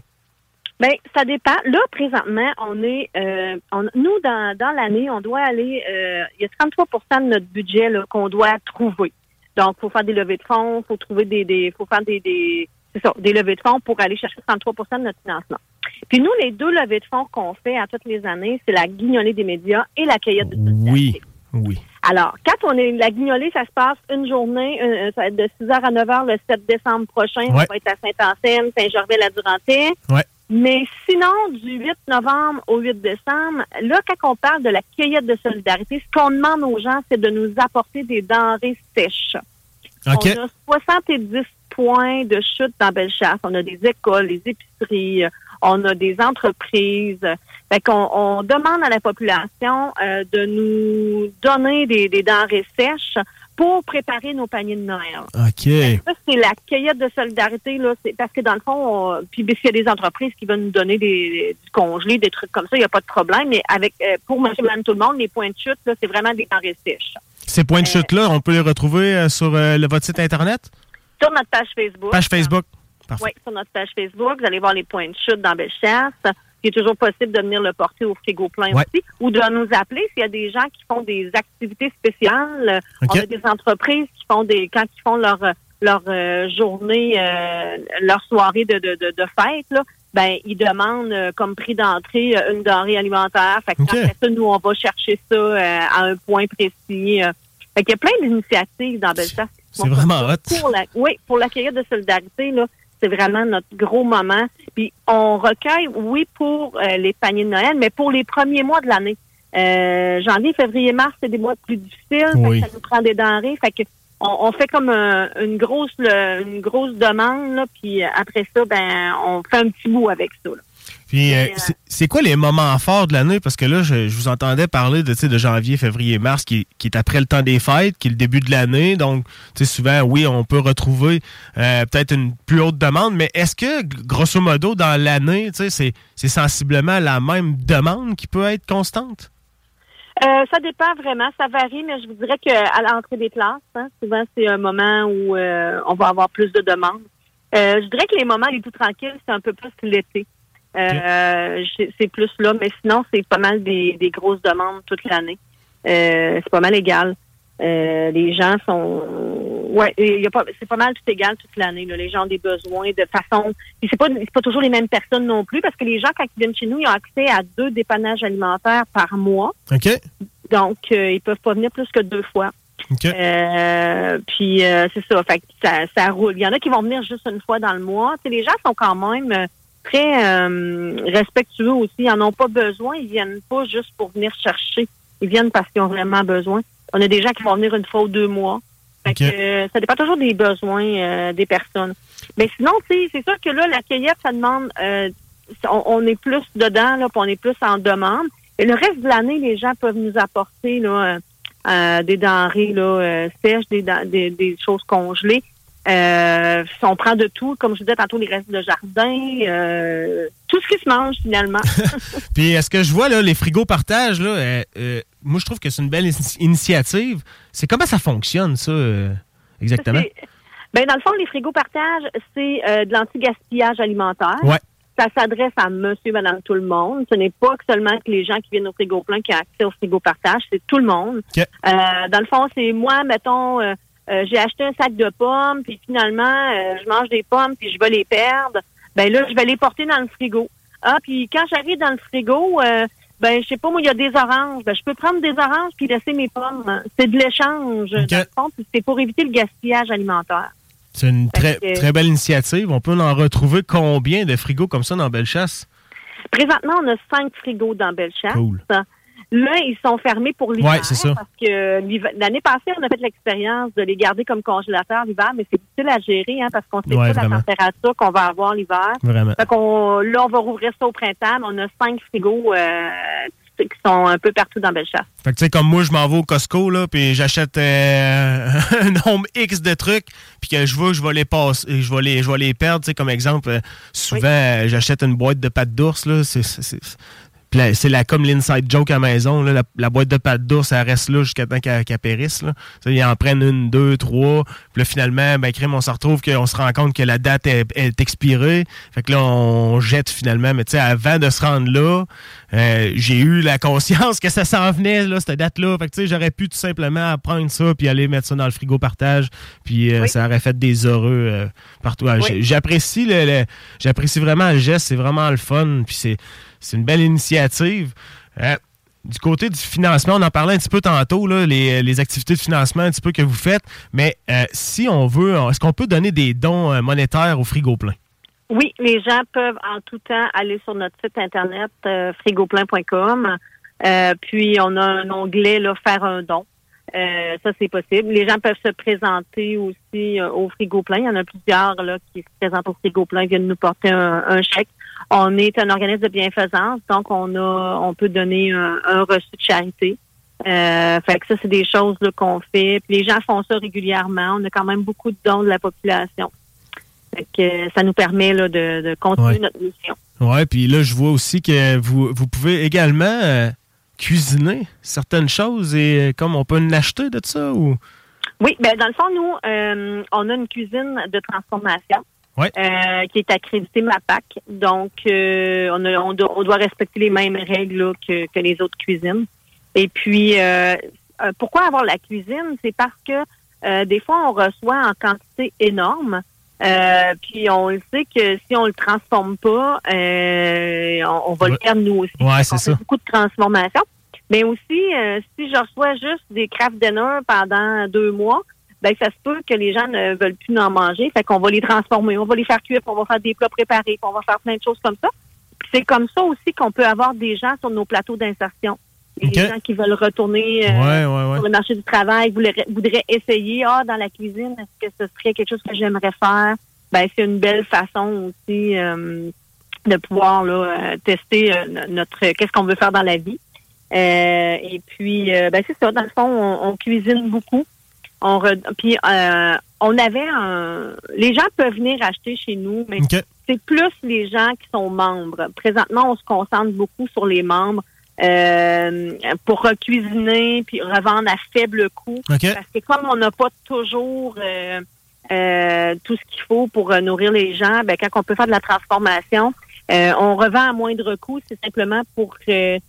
Ben, ça dépend. Là, présentement, on est, euh, nous, dans, dans l'année, on doit aller, euh, il y a 33% de notre budget qu'on doit trouver. Donc, faut faire des levées de fonds, faut trouver des, faut faire des, c'est ça, des levées de fonds pour aller chercher 33 de notre financement. Puis nous, les deux levées de fonds qu'on fait à toutes les années, c'est la guignolée des médias et la cueillette de Oui, oui. alors, quand on est la guignolée, ça se passe une journée, euh, ça va être de 6h à 9h le 7 décembre prochain. On Ouais. va être à Saint-Anselme, Saint-Gervais-la-Durantais. Ouais. Mais sinon, du 8 novembre au 8 décembre, là, quand on parle de la cueillette de solidarité, ce qu'on demande aux gens, c'est de nous apporter des denrées sèches. On a 70 points de chute dans Bellechasse. On a des écoles, des épiceries, euh, on a des entreprises. Fait qu'on on demande à la population euh, de nous donner des, des denrées sèches pour préparer nos paniers de Noël. OK. Ça, c'est la cueillette de solidarité, là. Parce que dans le fond, on- puis ben, s'il y a des entreprises qui veulent nous donner des, du congelé, des trucs comme ça, il n'y a pas de problème. Mais avec euh, pour monsieur, madame, tout le monde, les points de chute, là, c'est vraiment des denrées sèches. Ces points de chute-là, on peut les retrouver euh, sur euh, le- votre site Internet? Sur notre page Facebook. Page Facebook. Parfait. Oui, sur notre page Facebook, vous allez voir les points de chute dans Bellechasse. Il est toujours possible de venir le porter au frigo plein Ouais. aussi, ou de nous appeler s'il y a des gens qui font des activités spéciales. On a des entreprises qui font des quand ils font leur leur euh, journée, euh, leur soirée de, de, de, de fête, là, ben ils demandent euh, comme prix d'entrée euh, une denrée alimentaire. Fait que après ça, nous on va chercher ça à un point précis. Fait qu'il y a plein d'initiatives dans qui C'est vraiment hot. Pour la, oui, pour la cueillette de solidarité, là, c'est vraiment notre gros moment. Puis on recueille, oui, pour euh, les paniers de Noël, mais pour les premiers mois de l'année. Euh, janvier, février, mars, c'est des mois plus difficiles. Fait que Oui. ça nous prend des denrées. Fait que on, on fait comme un- une grosse le- une grosse demande, là, puis après ça, ben on fait un petit bout avec ça. là. Puis, euh, c'est- quoi les moments forts de l'année? Parce que là, je, je vous entendais parler de, de janvier, février, mars, qui, qui est après le temps des fêtes, qui est le début de l'année. Donc, souvent, oui, on peut retrouver euh, peut-être une plus haute demande, mais est-ce que, grosso modo, dans l'année, c'est- sensiblement la même demande qui peut être constante? Euh, ça dépend vraiment, ça varie, mais je vous dirais qu'à l'entrée des classes, hein, souvent c'est un moment où euh, on va avoir plus de demandes. Je dirais que les moments les plus tranquilles, c'est un peu plus l'été. Euh, c'est- plus là, mais sinon, c'est pas mal des, des grosses demandes toute l'année. Euh, c'est pas mal égal. Euh, les gens sont ouais, y a pas c'est pas mal tout égal toute l'année. là. Les gens ont des besoins de façon. Puis c'est pas c'est pas toujours les mêmes personnes non plus, parce que les gens, quand ils viennent chez nous, ils ont accès à deux dépannages alimentaires par mois. OK? Donc, euh, ils peuvent pas venir plus que deux fois. Euh, puis euh, c'est ça, fait que ça, ça roule. Il y en a qui vont venir juste une fois dans le mois. Tu sais, les gens sont quand même euh, très euh, respectueux aussi. Ils en ont pas besoin. Ils viennent pas juste pour venir chercher. Ils viennent parce qu'ils ont vraiment besoin. On a des gens qui vont venir une fois ou deux mois. Fait que, euh, ça dépend toujours des besoins euh, des personnes. Mais sinon, c'est sûr que là, la cueillette, ça demande euh, on, on est plus dedans, là, on est plus en demande. Et le reste de l'année, les gens peuvent nous apporter là, euh, euh, des denrées là, euh, sèches, des, des, des choses congelées. Euh, on prend de tout, comme je vous disais tantôt, les restes de jardin, euh, tout ce qui se mange finalement. (laughs) Puis est-ce que je vois là, les frigos partage, là, euh, euh, moi je trouve que c'est une belle in- initiative. C'est comment ça fonctionne, ça, euh, exactement? (laughs) Ben, dans le fond, les frigos partage, c'est euh, de l'anti-gaspillage alimentaire. Ouais. Ça s'adresse à monsieur, madame, tout le monde. Ce n'est pas que seulement que les gens qui viennent au frigo plein qui ont accès au frigo partage, c'est tout le monde. OK. Euh, dans le fond, c'est moi, mettons, euh, j'ai acheté un sac de pommes, puis finalement, euh, je mange des pommes, puis je vais les perdre. Ben là, je vais les porter dans le frigo. Ah, puis quand j'arrive dans le frigo, euh, ben je sais pas, moi, il y a des oranges. Ben, je peux prendre des oranges puis laisser mes pommes. C'est de l'échange, puis c'est pour éviter le gaspillage alimentaire. C'est une très, que- très belle initiative. On peut en retrouver combien de frigos comme ça dans Bellechasse? Présentement, on a cinq frigos dans Bellechasse. Cool. Là, ils sont fermés pour l'hiver. Ouais, c'est ça. Parce que l'année passée, on a fait l'expérience de les garder comme congélateur l'hiver, mais c'est difficile à gérer hein, parce qu'on sait Ouais, pas vraiment. la température qu'on va avoir l'hiver. Vraiment. Fait qu'on, là, on va rouvrir ça au printemps. mais On a cinq frigos euh, qui sont un peu partout dans Bellechasse. Fait que tu sais, comme moi, je m'en vais au Costco, là, puis j'achète euh, (laughs) un nombre X de trucs, puis que je veux, je vais les passer, je vais les, je vais les perdre, tu sais, comme exemple, euh, souvent, j'achète une boîte de pâtes d'ours, là, c'est, c'est- la, comme l'inside joke à la maison, là, la, la boîte de pâtes d'ours, elle reste là jusqu'à temps qu'elle, périsse, là. Ils en prennent une, deux, trois, puis là, finalement, ben, crime, on se retrouve qu'on se rend compte que la date est, est expirée, fait que là, on jette finalement, mais tu sais, avant de se rendre là, euh, j'ai eu la conscience que ça s'en venait, là, cette date-là. Fait que, tu sais, j'aurais pu tout simplement prendre ça puis aller mettre ça dans le frigo partage. Puis euh, ça aurait fait des heureux euh, partout. Ah, J'apprécie le, le- j'apprécie vraiment le geste. C'est vraiment le fun. Puis c'est, c'est une belle initiative. Euh, du côté du financement, on en parlait un petit peu tantôt, là, les, activités de financement un petit peu que vous faites. Mais euh, si on veut, est-ce qu'on peut donner des dons euh, monétaires au frigo plein? Oui, les gens peuvent en tout temps aller sur notre site internet euh, frigoplein.com. Puis on a un onglet là, faire un don. Ça, c'est possible. Les gens peuvent se présenter aussi au frigo plein. Il y en a plusieurs là, qui se présentent au frigo plein, viennent nous porter un chèque. On est un organisme de bienfaisance, donc on a on peut donner un, un reçu de charité. Euh, fait que ça, c'est des choses qu'on fait. Puis les gens font ça régulièrement. On a quand même beaucoup de dons de la population. Fait que euh, ça nous permet là, de, de continuer Ouais. notre mission. Ouais, puis là, je vois aussi que vous, vous pouvez également euh, cuisiner certaines choses et euh, comme on peut l'acheter de ça ou? Oui, ben dans le fond, nous, on a une cuisine de transformation Ouais. euh, qui est accréditée MAPAC. Donc, euh, on, a- on, doit, on doit respecter les mêmes règles là, que, que les autres cuisines. Et puis, euh, euh, pourquoi avoir la cuisine? C'est parce que euh, des fois, on reçoit en quantité énorme. Euh, puis on le sait que si on le transforme pas, euh, on, on va le perdre nous aussi. Ouais, c'est ça. beaucoup de transformation. Mais aussi, euh, si je reçois juste des craft dinner pendant deux mois, ben ça se peut que les gens ne veulent plus en manger. Fait qu'on va les transformer, on va les faire cuire, puis on va faire des plats préparés, puis on va faire plein de choses comme ça. Puis c'est comme ça aussi qu'on peut avoir des gens sur nos plateaux d'insertion. Les gens qui veulent retourner euh, Ouais, ouais, ouais. sur le marché du travail, voudraient, voudraient essayer, ah, dans la cuisine, est-ce que ce serait quelque chose que j'aimerais faire? Ben, c'est une belle façon aussi euh, de pouvoir là, euh, tester no- notre qu'est-ce qu'on veut faire dans la vie. Euh, et puis, ben, c'est ça, dans le fond, on, on cuisine beaucoup. On re- puis, euh, on avait un... Les gens peuvent venir acheter chez nous, mais c'est plus les gens qui sont membres. Présentement, on se concentre beaucoup sur les membres euh, pour cuisiner puis revendre à faible coût. Parce que comme on n'a pas toujours euh, euh, tout ce qu'il faut pour nourrir les gens, ben, quand on peut faire de la transformation, euh, on revend à moindre coût. C'est simplement pour le,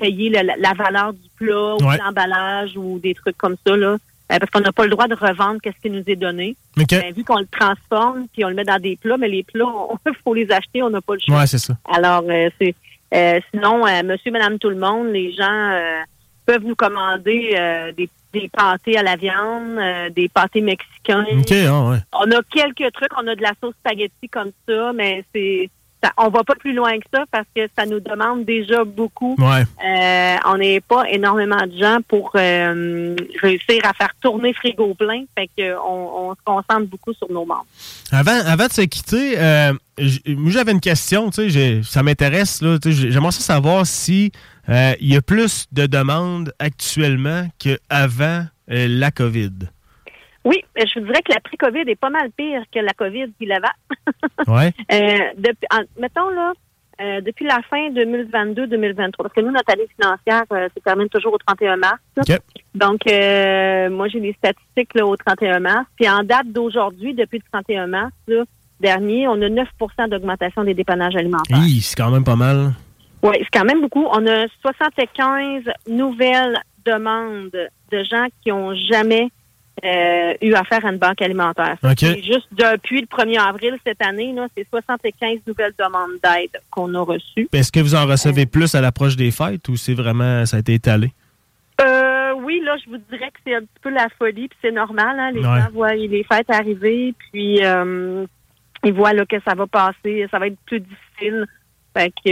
payer le- la, la valeur du plat ou Ouais. l'emballage ou des trucs comme ça. Là. Euh, parce qu'on n'a pas le droit de revendre qu'est-ce qui nous est donné. OK. Ben, vu qu'on le transforme puis on le met dans des plats, mais les plats, (laughs) il faut les acheter, on n'a pas le choix. Ouais, c'est ça. Alors, euh, c'est euh, sinon, monsieur, madame, tout le monde, les gens peuvent nous commander des, des pâtés à la viande, euh, des pâtés mexicains. Ah, ouais. On a quelques trucs, on a de la sauce spaghetti comme ça, mais c'est ça, on va pas plus loin que ça parce que ça nous demande déjà beaucoup. Ouais. Euh, on n'est pas énormément de gens pour euh, réussir à faire tourner frigo plein, fait on, se concentre beaucoup sur nos membres. Avant, avant de se quitter, euh, j'avais une question, tu sais, j'ai- ça m'intéresse, j'aimerais ça savoir si euh, il y a plus de demandes actuellement qu'avant la COVID. Oui, je vous dirais que l'après-COVID est pas mal pire que la COVID puis. (laughs) Euh, depuis, en- mettons là, euh, depuis la fin 2022-2023, parce que nous, notre année financière euh, se termine toujours au 31 mars. Donc, euh, moi, j'ai les statistiques là, au 31 mars. Puis en date d'aujourd'hui, depuis le 31 mars là, dernier, on a 9% d'augmentation des dépannages alimentaires. Hi, c'est quand même pas mal. Oui, c'est quand même beaucoup. On a 75 nouvelles demandes de gens qui ont jamais euh, eu affaire à une banque alimentaire. Ça, OK. C'est juste depuis le 1er avril cette année, c'est 75 nouvelles demandes d'aide qu'on a reçues. Est-ce que vous en recevez plus à l'approche des fêtes ou c'est vraiment, ça a été étalé? Euh, oui, là, je vous dirais que c'est un petit peu la folie, puis c'est normal. Hein, les Ouais. gens voient les fêtes arriver, puis euh, ils voient là, que ça va passer, ça va être plus difficile. Fait que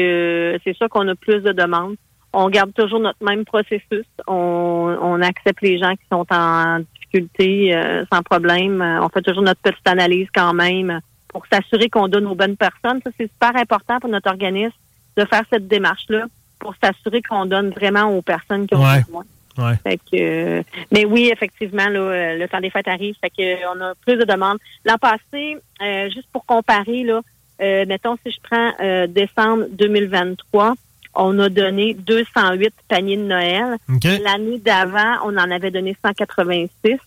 euh, c'est sûr qu'on a plus de demandes. On garde toujours notre même processus. On, on accepte les gens qui sont en difficulté euh, sans problème. Euh, On fait toujours notre petite analyse quand même pour s'assurer qu'on donne aux bonnes personnes. Ça, c'est super important pour notre organisme de faire cette démarche-là pour s'assurer qu'on donne vraiment aux personnes qui ont Ouais. besoin. Ouais. Fait que, euh, mais oui, effectivement, là, le temps des fêtes arrive. Fait que, on a plus de demandes. L'an passé, euh, juste pour comparer, là, mettons, si je prends décembre 2023, on a donné 208 paniers de Noël. L'année d'avant, on en avait donné 186.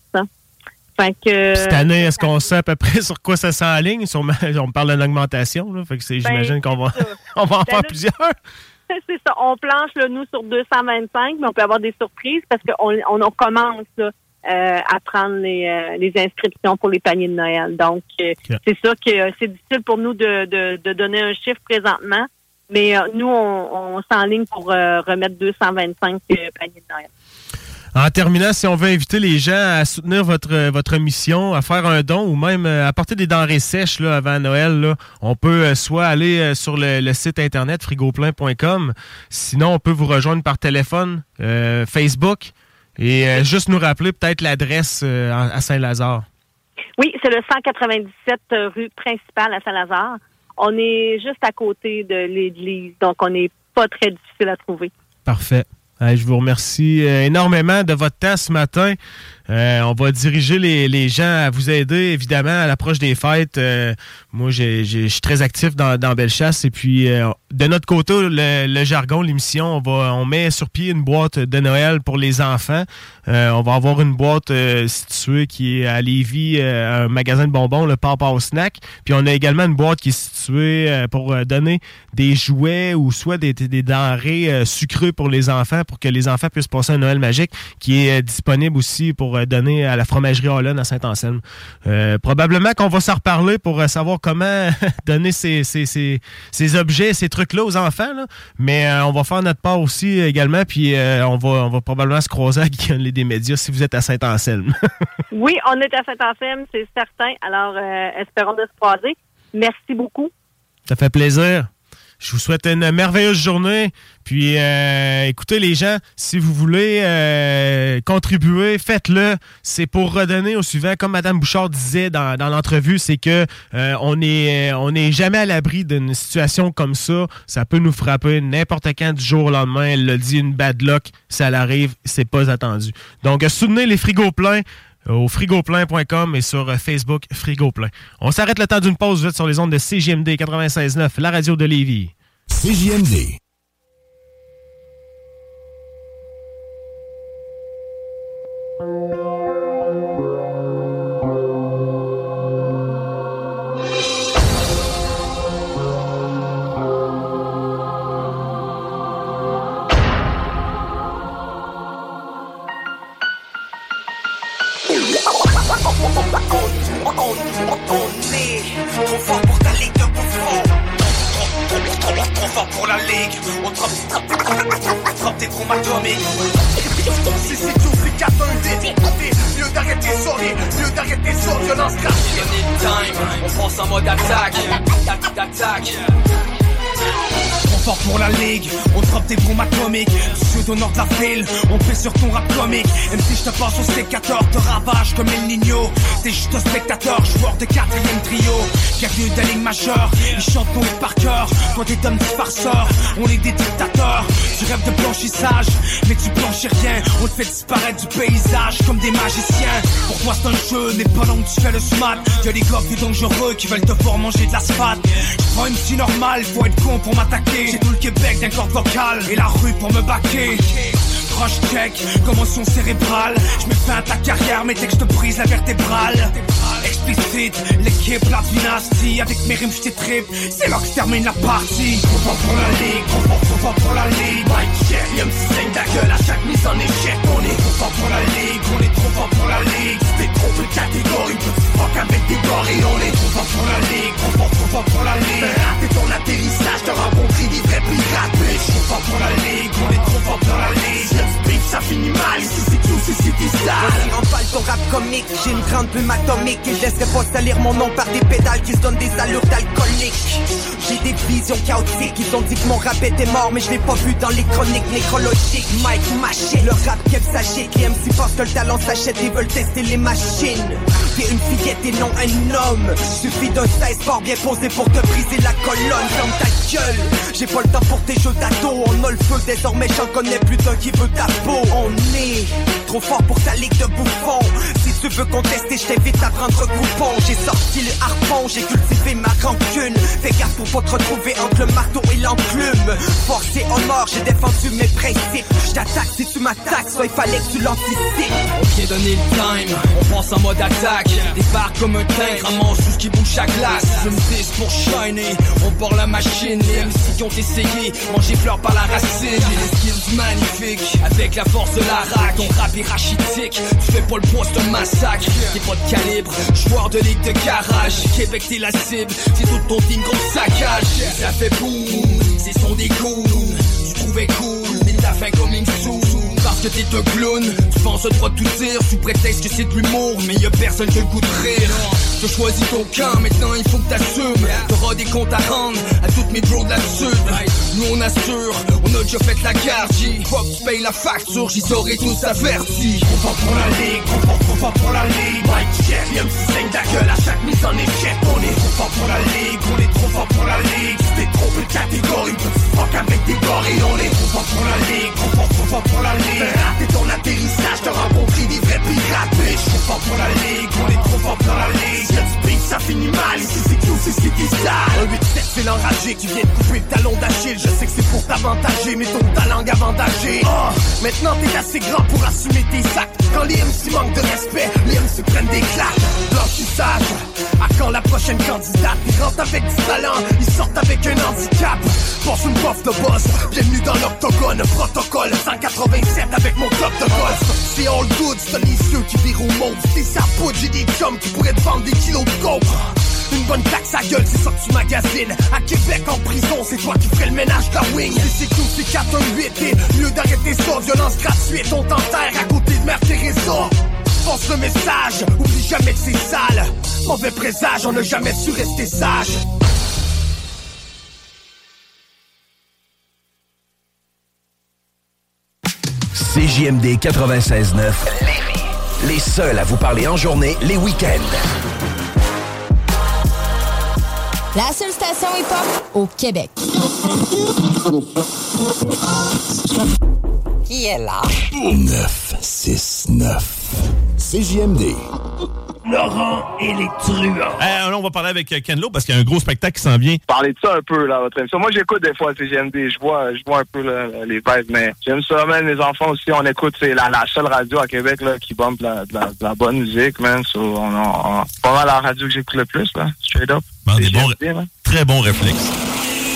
Fait que, Cette année, est-ce qu'on sait à peu près sur quoi ça s'enligne? (laughs) On parle d'une augmentation, là, fait que Ben, j'imagine qu'on va, (laughs) on va en Ben faire là, plusieurs. (laughs) c'est ça. On planche, là, nous, sur 225, mais on peut avoir des surprises parce qu'on on, on commence là, euh, à prendre les, euh, les inscriptions pour les paniers de Noël. Donc, euh, c'est ça que c'est difficile pour nous de, de, de donner un chiffre présentement, mais euh, nous, on, on s'enligne pour euh, remettre 225 euh, paniers de Noël. En terminant, si on veut inviter les gens à soutenir votre, votre mission, à faire un don ou même euh, apporter des denrées sèches là, avant Noël, là, on peut soit aller sur le, le site internet frigoplein.com, sinon on peut vous rejoindre par téléphone, euh, Facebook et euh, juste nous rappeler peut-être l'adresse euh, à Saint-Lazare. Oui, c'est le 197 rue principale à Saint-Lazare. On est juste à côté de l'église, donc on n'est pas très difficile à trouver. Parfait. Je vous remercie euh, énormément de votre temps ce matin. Euh, on va diriger les, gens à vous aider, évidemment, à l'approche des fêtes. Euh, moi, je suis très actif dans, dans Bellechasse. Et puis, euh, de notre côté, le, jargon, l'émission, on met sur pied une boîte de Noël pour les enfants. On va avoir une boîte située qui est à Lévis, un magasin de bonbons, le Papa au Snack. Puis, on a également une boîte qui est située pour donner des jouets ou soit des, des denrées sucrées pour les enfants, pour que les enfants puissent passer un Noël magique, qui est disponible aussi pour pour euh, donner à la fromagerie Holland à Saint-Anselme. Euh, probablement qu'on va s'en reparler pour euh, savoir comment (laughs) donner ces, ces, ces, ces objets, ces trucs-là aux enfants. là. Mais euh, on va faire notre part aussi également, puis euh, on, va, on va probablement se croiser à Guillaume (laughs) des médias si vous êtes à Saint-Anselme. (laughs) Oui, on est à Saint-Anselme, c'est certain. Alors, espérons de se croiser. Merci beaucoup. Ça fait plaisir. Je vous souhaite une merveilleuse journée. Puis, euh, écoutez les gens, si vous voulez euh, contribuer, faites-le. C'est pour redonner au suivant. Comme Mme Bouchard disait dans, dans l'entrevue, c'est que euh, on est on n'est jamais à l'abri d'une situation comme ça. Ça peut nous frapper n'importe quand du jour au lendemain. Elle l'a dit, une bad luck, ça l'arrive, c'est pas attendu. Donc, soutenez les frigos pleins au frigoplein.com et sur Facebook Frigoplein. On s'arrête le temps d'une pause, êtes sur les ondes de CGMD 96.9, la radio de Lévis. CJMD. On est trop fort pour ta ligue de bouffons. Trop, trop, trop, fort pour la ligue. On drop des bombes atomiques. Si c'est tout, c'est 4 1 10 Mieux d'arrêter les, mieux d'arrêter sur violence gratuite. time, on pense en mode attaque. D'attaque. Trop fort pour la ligue, on drop des bombes atomiques. Sud au nord de la ville, on fait sur ton rap comique. Même si je te passe au sécateur, te ravage comme El Nino. T'es juste un spectateur, joueur de quatrième trio. Bienvenue de la ligne majeure, ils chantent ton par cœur. Toi t'es un petit farceur, on est des dictateurs. Tu rêves de blanchissage, mais tu blanchis rien. On te fait disparaître du paysage comme des magiciens. Pour toi c'est un jeu, n'est pas long tu fais le smart. Y'a des gars dangereux qui veulent te voir manger de l'asphalte. Je prends une psy normale, faut être con pour m'attaquer. J'ai tout le Québec d'un corps vocal et la rue pour me baquer. Rush check, commotion cérébrale. Je me fais à ta carrière, mais dès que je te brise la vertébrale. Explicite, l'équipe, la dynastie. Avec mes rimes, je trip. C'est là que je termine la partie. Trop fort pour la ligue, trop fort pour la ligue. Mike check, Yum saigne ta gueule à chaque mise en échec. On est fort pour la ligue, on est trop fort pour la ligue. Trompé de catégorie, petit fuck avec des gorilles. On est trop fort pour la ligue, trop fort, trop fort pour la ligue. Raté ton atterrissage, t'as rencontré des vrais pirates. Bitch, trop fort pour la ligue, on est trop fort pour la ligue. Si ça finit mal. Ici c'est tout, remballe ton rap comique. J'ai une grande plume atomique et je laisserai pas salir mon nom par des pédales qui se donnent des allures d'alcoolique. J'ai des visions chaotiques. Ils ont dit que mon rap était mort, mais je l'ai pas vu dans les chroniques nécrologiques. Mike Maché, le rap qu'elle s'agite. Les MC pensent que le talent s'achète et veulent tester les machines. T'es une fillette et non un homme. Suffit d'un 16 fort bien posé pour te briser la colonne. Ferme ta gueule. J'ai pas le temps pour tes jeux d'ado. On a le feu désormais, j'en connais plus d'un qui veut ta peau. On est trop fort pour ta ligue de bouffons. Tu veux contester, je t'invite à prendre coupon. J'ai sorti le harpon, j'ai cultivé ma rancune. Fais gaffe pour pas te retrouver entre le marteau et l'enclume. Forcé en mort, j'ai défendu mes principes. Je t'attaque si tu m'attaques, soit il fallait que tu l'anticipes. On vient donner le time, on pense en mode attaque. Départ comme un tank, ramasse tout ce qui bouge à glace. Je me dis pour shiner, on part la machine. Les MC qui ont essayé, manger fleurs par la racine. J'ai des skills magnifiques, avec la force de la raque. Ton rap est rachitique, tu fais pas le poids, c'est massacre. T'es pas de calibre, joueur de ligue de garage. Québec, t'es la cible, c'est tout ton team gros saccage. Ça fait boum, c'est son dégoût. Tu trouvais cool, mais t'as fait comme une que t'es un clown, tu penses au droit de tout dire sous prétexte que c'est de l'humour, mais y'a personne qui a le goût de rire. T'as choisi ton camp, maintenant il faut que t'assumes. T'auras des comptes à rendre à toutes mes bros de la sud. Nous on assure, on a déjà fait la garde. Faut que tu la facture, j'y saurai tous avertis. Trop fort pour la ligue, trop fort, trop fort pour la ligue. Mike check, Yum saigne ta gueule à chaque mise en échec. On est trop fort pour la ligue, on est trop fort pour la ligue. T'es trompé de catégorie, petit fuck avec des gorilles. On est trop fort pour la ligue, trop fort, trop fort pour la ligue. Raté ton atterrissage, t'as rencontré des vrais pirates. Bitch, trop fort pour la ligue, on est trop fort pour la ligue. Beef, ça finit mal. Ici c'est tout, c'est city. Un 8-7, c'est l'enragé qui vient de couper le talon d'Achille. Je sais que c'est pour t'avantager, mais ton talent avantagé. Oh, maintenant t'es assez grand pour assumer tes sacs. Quand les MC manquent de respect, les MC prennent des claques. Blanchissage, à quand la prochaine prochaine candidate? Ils rentrent avec du talent, ils sortent avec un handicap. Pense une bof de boss, bienvenue dans l'octogone. Protocole 187 avec mon club de golf. C'est all good, c'est les yeux qui virent au mauve. C'est sa poudre, j'ai des chums qui pourraient te vendre des kilos de coke. Une bonne claque sa gueule, c'est ça que tu magasines. À Québec, en prison, c'est toi qui ferais le ménage de la wing. C'est tout, c'est 418 et mieux d'arrêter ça, violence gratuite, on t'enterre à côté de Mère Teresa. Pense le message, oublie jamais que c'est sale. Mauvais présage, on n'a jamais su rester sage. CJMD 96.9 Les seuls à vous parler en journée, les week-ends. La seule station hip-hop au Québec. Qui est là? 969. CJMD. Laurent et les truands. Euh, là, on va parler avec euh, Ken Lo parce qu'il y a un gros spectacle qui s'en vient. Parlez de ça un peu, là, votre émission. Moi, j'écoute des fois CGMD. Je vois, je vois un peu là, les vibes, mais j'aime ça, man. Les enfants aussi, on écoute. C'est la, la seule radio à Québec là, qui bombe de la, de la, de la bonne musique, man. So, on, on, on- pas mal la radio que j'écoute le plus, là. Straight up. Bon, des bons- CGMD, man. très bon réflexe.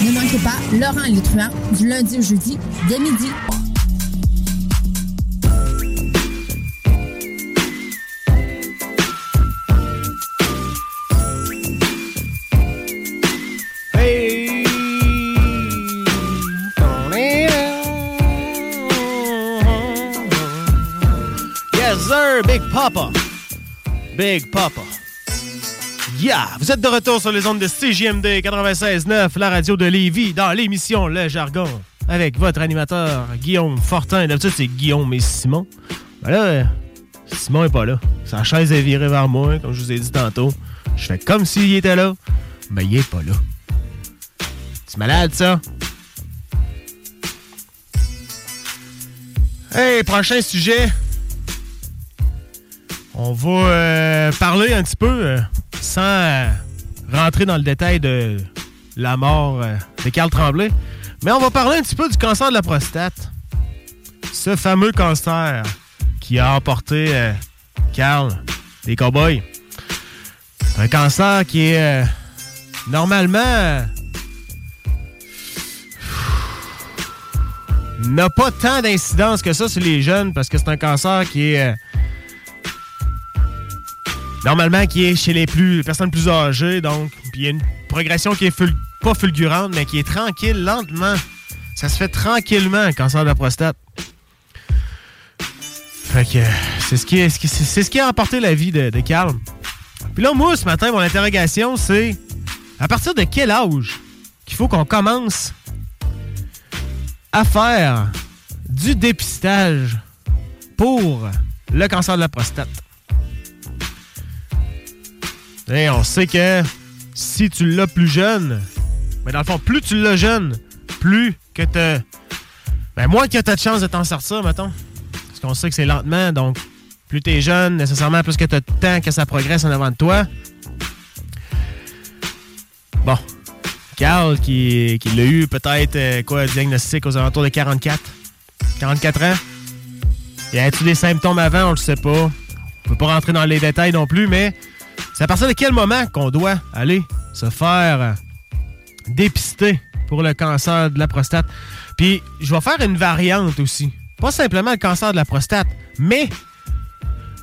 Ne manquez pas Laurent et les truands du lundi au jeudi dès midi. Big Papa. Big Papa. Yeah! Vous êtes de retour sur les ondes de CJMD 96.9, la radio de Lévis, dans l'émission Le Jargon, avec votre animateur Guillaume Fortin. D'habitude, c'est Guillaume et Simon. Ben là, Simon est pas là. Sa chaise est virée vers moi, comme je vous ai dit tantôt. Je fais comme s'il était là, mais il est pas là. C'est malade, ça? Hey, prochain sujet. On va euh, parler un petit peu, euh, sans euh, rentrer dans le détail de la mort de Carl Tremblay, mais on va parler un petit peu du cancer de la prostate. Ce fameux cancer qui a emporté Carl, les cowboys. Un cancer qui est normalement n'a pas tant d'incidence que ça sur les jeunes parce que c'est un cancer qui est normalement qui est chez les plus personnes plus âgées donc puis il y a une progression qui est pas fulgurante mais qui est tranquille lentement. Ça se fait tranquillement un cancer de la prostate. Fait que c'est ce qui est, ce qui- c'est c'est ce qui a emporté la vie de, de Carl puis là moi ce matin mon interrogation c'est à partir de quel âge qu'il faut qu'on commence à faire du dépistage pour le cancer de la prostate? Et on sait que si tu l'as plus jeune, mais dans le fond, plus tu l'as jeune, plus que tu Ben, moins que tu as de chance de t'en sortir, mettons. Parce qu'on sait que c'est lentement, donc plus tu es jeune, nécessairement, plus que tu as de temps que ça progresse en avant de toi. Bon. Carl, qui, qui l'a eu peut-être, euh, quoi, diagnostic aux alentours de 44. 44 ans. Y a-t-il des symptômes avant? On le sait pas. On peut pas rentrer dans les détails non plus, mais c'est à partir de quel moment qu'on doit aller se faire euh, dépister pour le cancer de la prostate? Puis, je vais faire une variante aussi. Pas simplement le cancer de la prostate, mais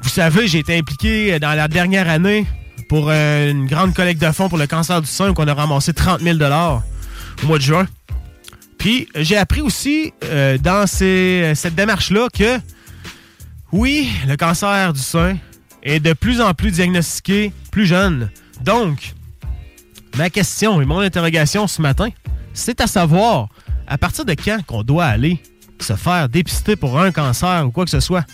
vous savez, j'ai été impliqué dans la dernière année pour euh, une grande collecte de fonds pour le cancer du sein où on a ramassé 30 000 au mois de juin. Puis j'ai appris aussi euh, dans cette démarche-là que oui, le cancer du sein est de plus en plus diagnostiqué plus jeune. Donc, ma question et mon interrogation ce matin, c'est à savoir à partir de quand qu'on doit aller se faire dépister pour un cancer ou quoi que ce soit?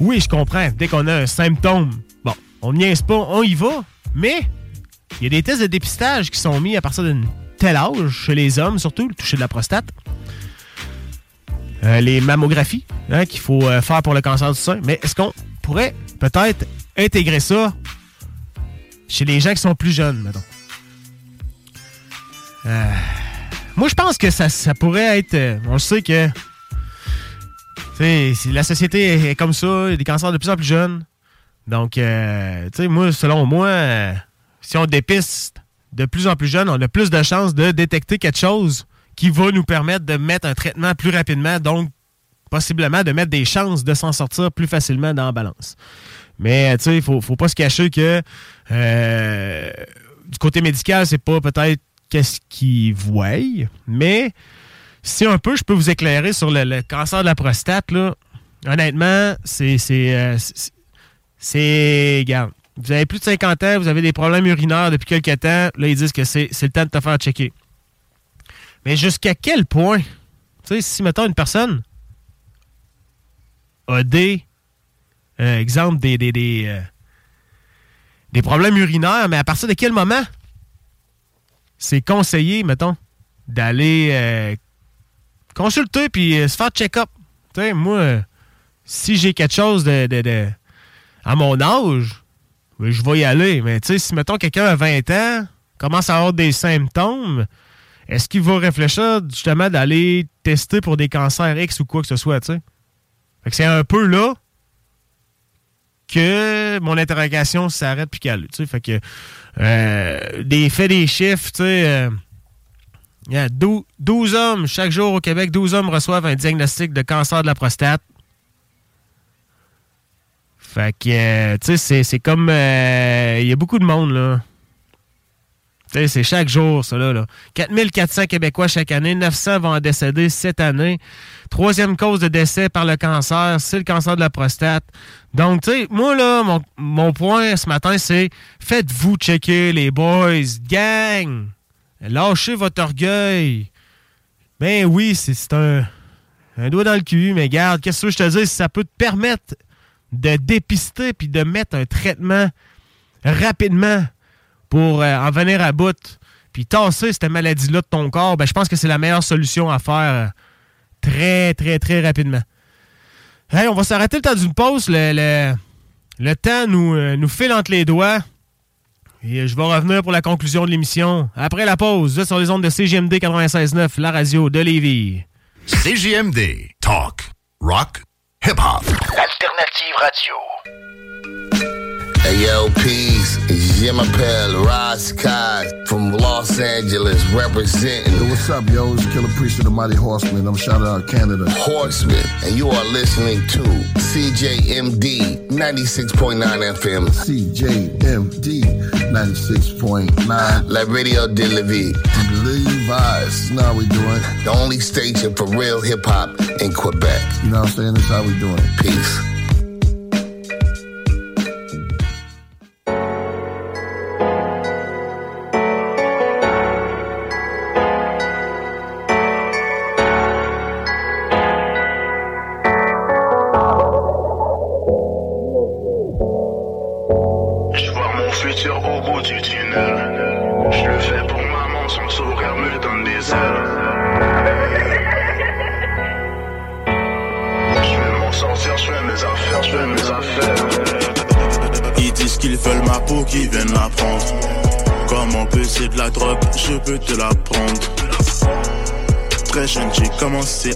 Oui, je comprends. Dès qu'on a un symptôme, bon, on niaise pas, on y va. Mais il y a des tests de dépistage qui sont mis à partir d'un tel âge, chez les hommes surtout, le toucher de la prostate. Euh, les mammographies hein, qu'il faut euh, faire pour le cancer du sein. Mais est-ce qu'on pourrait peut-être intégrer ça chez les gens qui sont plus jeunes, mettons? Euh, moi, je pense que ça, ça pourrait être... euh, on sait que la société est comme ça, il y a des cancers de plus en plus jeunes. Donc, euh, moi, selon moi, si on dépiste de plus en plus jeune, on a plus de chances de détecter quelque chose qui va nous permettre de mettre un traitement plus rapidement, donc possiblement de mettre des chances de s'en sortir plus facilement dans la balance. Mais tu sais, il faut, faut pas se cacher que euh, du côté médical, c'est pas peut-être qu'est-ce qu'ils voient, mais si un peu je peux vous éclairer sur le, cancer de la prostate, là, honnêtement, c'est. C'est. Euh, c'est. Vous avez plus de 50 ans, vous avez des problèmes urinaires depuis quelques temps, là, ils disent que c'est le temps de te faire checker. Mais jusqu'à quel point, tu sais, si, mettons, une personne a euh, exemple, euh, des, problèmes urinaires, mais à partir de quel moment c'est conseillé, mettons, d'aller euh, consulter puis se faire check-up? Tu moi, si j'ai quelque chose de, de, à mon âge, ben, je vais y aller. Mais tu sais, si, mettons, quelqu'un a 20 ans, commence à avoir des symptômes, est-ce qu'il va réfléchir justement d'aller tester pour des cancers X ou quoi que ce soit, tu sais? C'est un peu là que mon interrogation s'arrête puis qu'elle. Fait que euh, des faits, des chiffres, tu sais. il y a 12, hommes chaque jour au Québec, 12 hommes reçoivent un diagnostic de cancer de la prostate. Fait que, euh, tu sais, c'est comme. Euh, il y a beaucoup de monde, là. C'est chaque jour, ça, là. 4400 Québécois chaque année, 900 vont en décéder cette année. Troisième cause de décès par le cancer, c'est le cancer de la prostate. Donc, tu sais, moi, là, mon, point ce matin, c'est faites-vous checker, les boys, gang! Lâchez votre orgueil. Ben oui, c'est un, doigt dans le cul, mais garde, qu'est-ce que je te dis, ça peut te permettre de dépister puis de mettre un traitement rapidement pour euh, en venir à bout, puis tasser cette maladie-là de ton corps, ben, je pense que c'est la meilleure solution à faire euh, très, très, très rapidement. Hey, on va s'arrêter le temps d'une pause. Le, le, temps nous, euh, nous file entre les doigts. Et je vais revenir pour la conclusion de l'émission. Après la pause, sur les ondes de CGMD 96.9, la radio de Lévis. CGMD. Talk. Rock. Hip-hop. Alternative radio. Hey yo. Jim Appel, Ross Kai from Los Angeles representing. Yo, what's up, yo? It's Killer Priest of the Mighty Horseman. I'm shouting out Canada. Horseman. And you are listening to CJMD 96.9 FM. CJMD 96.9. La Radio de la Vie. Levi's. How we doing. The only station for real hip hop in Quebec. You know what I'm saying? That's how we doing. Peace.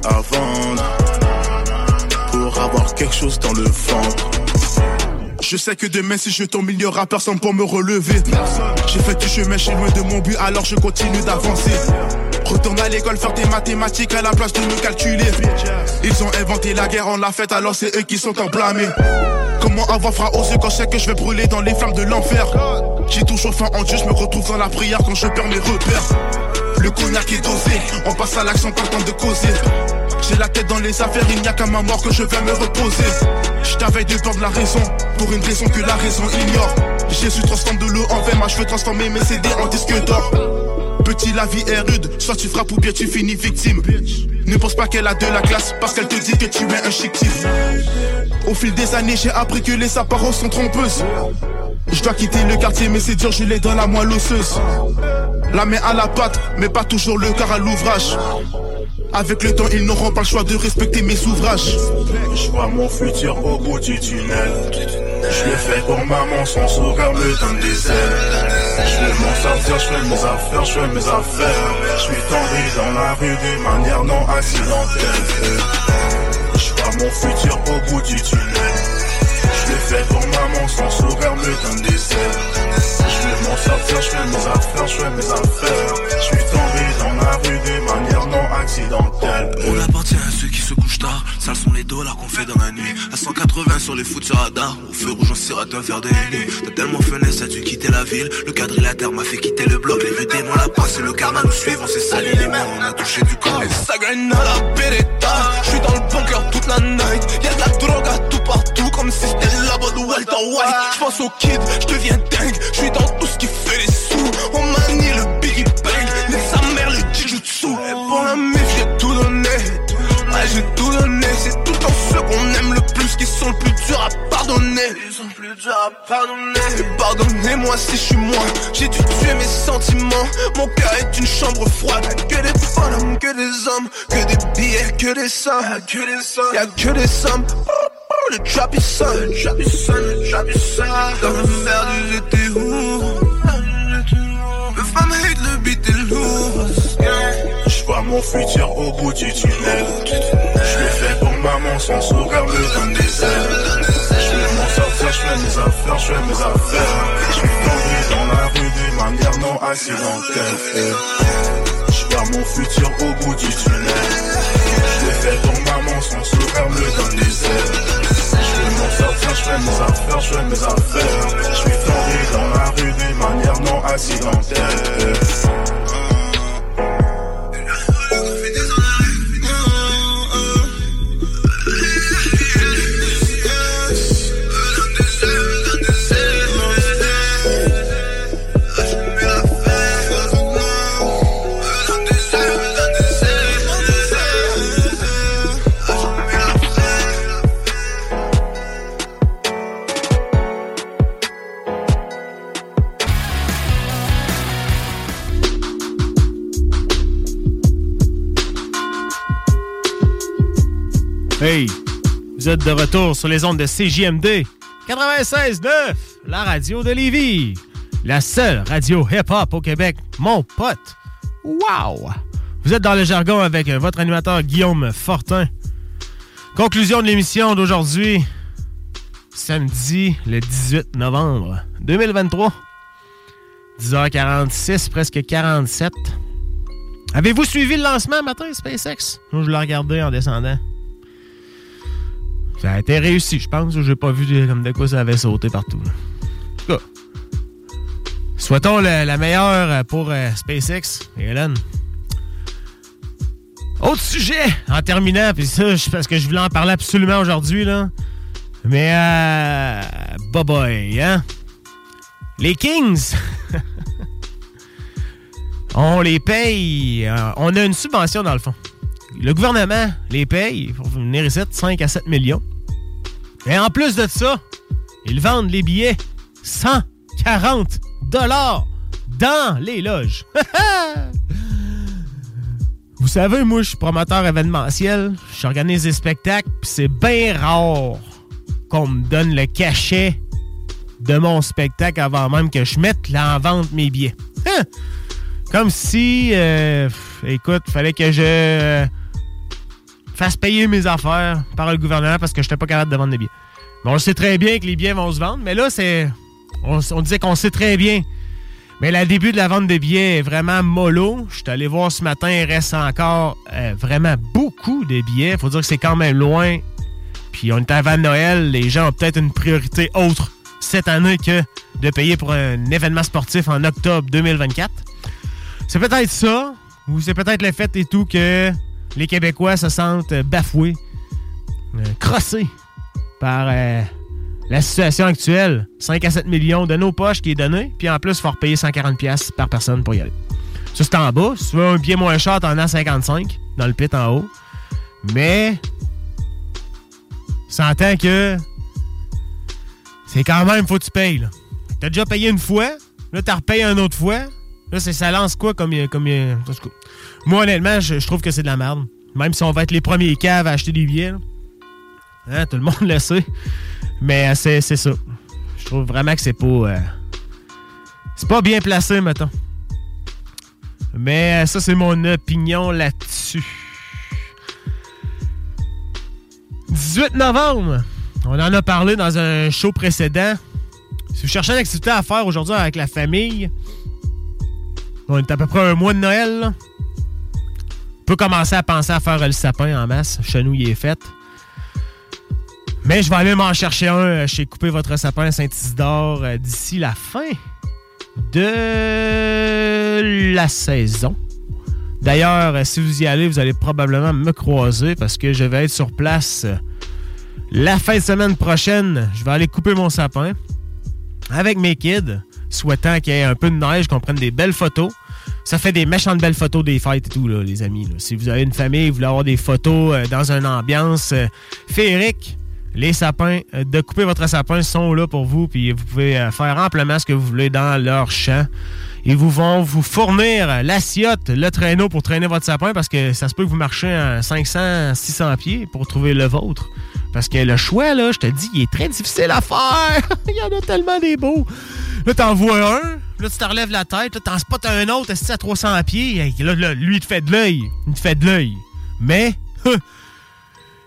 À vendre. Pour avoir quelque chose dans le ventre. Je sais que demain si je tombe il n'y aura personne pour me relever. J'ai fait du chemin, je loin de mon but alors je continue d'avancer. Retourne à l'école faire tes mathématiques à la place de me calculer. Ils ont inventé la guerre, on l'a faite alors c'est eux qui sont blâmer. Comment avoir froid aux quand je sais que je vais brûler dans les flammes de l'enfer? J'ai toujours faim en Dieu, je me retrouve dans la prière quand je perds mes repères le cognac est dosé, on passe à l'action le temps de causer. J'ai la tête dans les affaires, il n'y a qu'à ma mort que je vais me reposer. Je t'avais de peur de la raison, pour une raison que la raison ignore. Jésus transforme de l'eau en moi je veux transformer mes CD en disque d'or. Petit, la vie est rude, soit tu frappes ou bien tu finis victime. Ne pense pas qu'elle a de la classe, parce qu'elle te dit que tu es un chic Au fil des années, j'ai appris que les apparences sont trompeuses. Je dois quitter le quartier, mais c'est dur, je l'ai dans la moelle osseuse. La main à la pâte, mais pas toujours le car à l'ouvrage. Avec le temps, ils n'auront pas le choix de respecter mes ouvrages. Je vois mon futur au bout du tunnel. Je le fais pour maman, son sourire me donne des ailes. Je vais m'en sortir, je fais mes affaires, je fais mes affaires. Je suis tombé dans la rue d'une manière non accidentelle. Je vois mon futur au bout du tunnel. Je fais pour maman, son sourire me donne des. Je vais m'en sortir affaires, je fais mes affaires. Je suis tombé dans la rue d'une manière non accidentelle. On appartient à ceux qui se couchent tard. Sales sont les dollars qu'on fait dans la nuit. À 180 sur les foot sur radar. Au feu rouge, on sirate un verre de nuit. T'as tellement feunesse, as dû quitter la ville? Le quadrilatère m'a fait quitter le bloc. Les vieux démons, la passe et le karma nous suivent. On s'est sali les mains, on a touché du corps. Et ça gagne à la Beretta. Je suis dans le bunker toute la night. Y'a de la drogue à tout partout, comme si c'était la bonne Walter White. Je pense au kid, je deviens dingue. Je suis dans tout ce qui fait les sous. On manie le Biggie Bang. Mais sa mère le Jujutsu. Et pour la mif, j'ai tout donné. Ouais, j'ai tout donné. C'est tout en ceux qu'on aime le plus qui sont le plus durs à pardonner. Ils sont plus durs à pardonner. Et pardonnez-moi si je suis moi. J'ai dû tuer mes sentiments. Mon cœur est une chambre froide. Que des bonhommes, que des hommes. Que des billets, que des sommes. Que des sommes. Y'a que des sommes. Le trap is son, le trap is son, le trap is son. Dans le verre du? Le fan hate, le beat est lourd. Je vois mon futur au bout du tunnel. Je l'ai fait pour maman, son sourire me donne des ailes. Je vais m'en sortir, je fais mes affaires, je fais mes affaires. Tombé dans la rue d'une manière non accidentelle. Je vois mon futur au bout du tunnel. Je l'ai fait pour maman, son sourire me donne des ailes. Je fais mes affaires, je fais mes affaires. Je suis tombé dans la rue d'une manière non accidentelle. Vous êtes de retour sur les ondes de CJMD 96.9, la radio de Lévis. La seule radio hip-hop au Québec, mon pote. Wow! Vous êtes dans le jargon avec euh, votre animateur Guillaume Fortin. Conclusion de l'émission d'aujourd'hui, samedi le 18 novembre 2023. 10h46, presque 47. Avez-vous suivi le lancement matin, SpaceX? Moi, je l'ai regardé en descendant. Ça a été réussi, je pense. J'ai pas vu de- comme de quoi ça avait sauté partout. En tout cas, souhaitons la meilleure pour euh, SpaceX et Elon. Autre sujet, en terminant, puis ça, parce que je voulais en parler absolument aujourd'hui, là. Mais, euh, bye bye, hein? Les Kings, (laughs) on les paye, euh, on a une subvention dans le fond. Le gouvernement les paye pour venir ici, 5 à 7 millions. Et en plus de ça, ils vendent les billets 140 dollars dans les loges. (laughs) Vous savez, moi, je suis promoteur événementiel. J'organise des spectacles, c'est bien rare qu'on me donne le cachet de mon spectacle avant même que je mette là en vente mes billets. (laughs) Comme si, euh, écoute, fallait que je euh, fasse payer mes affaires par le gouvernement parce que je n'étais pas capable de vendre des billets. Mais on sait très bien que les billets vont se vendre, mais là, c'est. On, on disait qu'on sait très bien. Mais le début de la vente de billets est vraiment mollo. Je suis allé voir ce matin, il reste encore euh, vraiment beaucoup de billets. faut dire que c'est quand même loin. Puis on est avant Noël, les gens ont peut-être une priorité autre cette année que de payer pour un événement sportif en octobre 2024. C'est peut-être ça, ou c'est peut-être le fait et tout que les Québécois se sentent bafoués, euh, crossés par euh, la situation actuelle. 5 à 7 millions de nos poches qui est donné, puis en plus, il faut repayer 140$ piastres par personne pour y aller. Ça, c'est en bas. Si tu veux un billet moins cher, t'en as 55 dans le pit en haut. Mais, s'entend que c'est quand même, faut que tu payes. T'as déjà payé une fois, là, t'as repayé une autre fois. Là, ça lance quoi comme. comme moi, honnêtement, je, trouve que c'est de la merde. Même si on va être les premiers caves à acheter des billets. Hein, tout le monde (laughs) le sait. Mais euh, c'est, c'est ça. Je trouve vraiment que c'est pas. euh, c'est pas bien placé, mettons. Mais euh, ça, c'est mon opinion là-dessus. 18 novembre. On en a parlé dans un show précédent. Si vous cherchez une activité à faire aujourd'hui avec la famille, On est à peu près un mois de Noël. Là. Commencer à penser à faire le sapin en masse. Il est fait. Mais je vais aller m'en chercher un euh, chez Couper Votre Sapin Saint-Isidore euh, d'ici la fin de la saison. D'ailleurs, euh, si vous y allez, vous allez probablement me croiser parce que je vais être sur place la fin de semaine prochaine. Je vais aller couper mon sapin avec mes kids, souhaitant qu'il y ait un peu de neige, qu'on prenne des belles photos. Ça fait des méchantes belles photos des fêtes et tout, les amis. Si vous avez une famille, vous voulez avoir des photos euh, dans une ambiance euh, féerique, les sapins, euh, de couper votre sapin sont là pour vous, puis vous pouvez faire amplement ce que vous voulez dans leur champ. Ils vous vont vous fournir l'assiette, le traîneau pour traîner votre sapin parce que ça se peut que vous marchez à 500, 600 pieds pour trouver le vôtre. Parce que le choix, là, je te dis, il est très difficile à faire. (laughs) il y en a tellement des beaux. Là, t'en vois un, là, tu te relèves la tête, là, t'en spots un autre, assis à 300 pieds. Là, là, lui, il te fait de l'œil. Il te fait de l'œil. Mais, (laughs)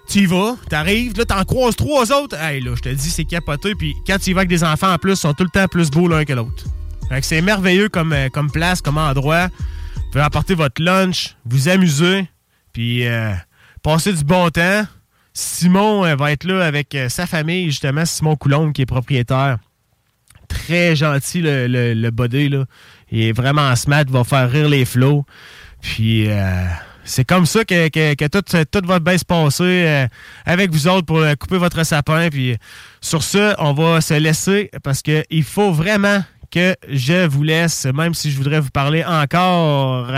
tu y vas, t'arrives, là, t'en croises trois autres. Hey, là, je te dis, c'est capoté. Puis quand tu y vas avec des enfants en plus, ils sont tout le temps plus beaux l'un que l'autre. Fait c'est merveilleux comme, euh, comme place, comme endroit. Vous pouvez apporter votre lunch, vous amuser, puis euh, passer du bon temps. Simon euh, va être là avec euh, sa famille, justement, Simon Coulombe, qui est propriétaire. Très gentil, le, le, le body, là. Il est vraiment smart, va faire rire les flots. Puis euh, c'est comme ça que, que, que tout, tout va bien se passer euh, avec vous autres pour euh, couper votre sapin. Puis sur ce, on va se laisser parce qu'il faut vraiment que je vous laisse, même si je voudrais vous parler encore.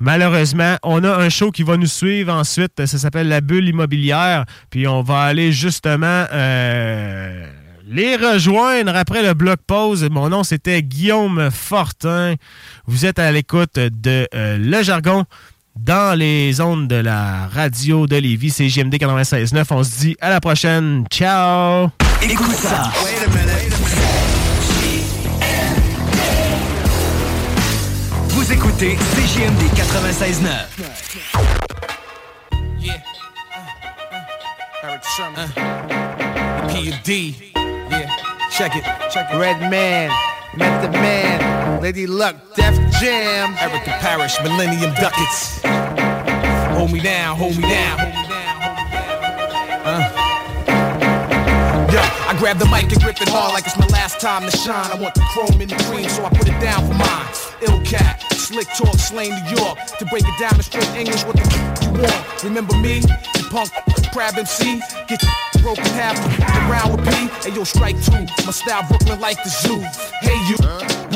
Malheureusement, on a un show qui va nous suivre ensuite. Ça s'appelle La Bulle immobilière. Puis on va aller justement euh, les rejoindre après le bloc pause. Mon nom, c'était Guillaume Fortin. Vous êtes à l'écoute de euh, Le Jargon dans les ondes de la radio de Lévis. C'est JMD 96.9. On se dit à la prochaine. Ciao! Vous écoutez CJMD 96.9. Yeah. Uh, P and D. Yeah. Check it. Check it. Red Man, Method Man, Lady Luck, Def Jam. Erica Parrish, Millennium Ducats. Hold me down, hold me down. Grab the mic and grip it hard like it's my last time to shine. I want the chrome in the cream, so I put it down for mine. Ill cat, slick talk, slain New York. To break it down in straight English, what the f- you want? Remember me? The punk crab MC? Get your broken half around with P. Hey yo, strike two. My style Brooklyn like the zoo. Hey you,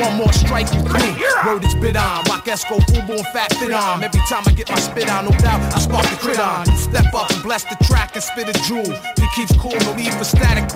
one more strike you through. Word is bit on. Rock Esco, Fubu and Fat Fit on. Every time I get my spit on, no doubt I spark the crit on. Step up and bless the track and spit a jewel. He keeps cool, no need for static.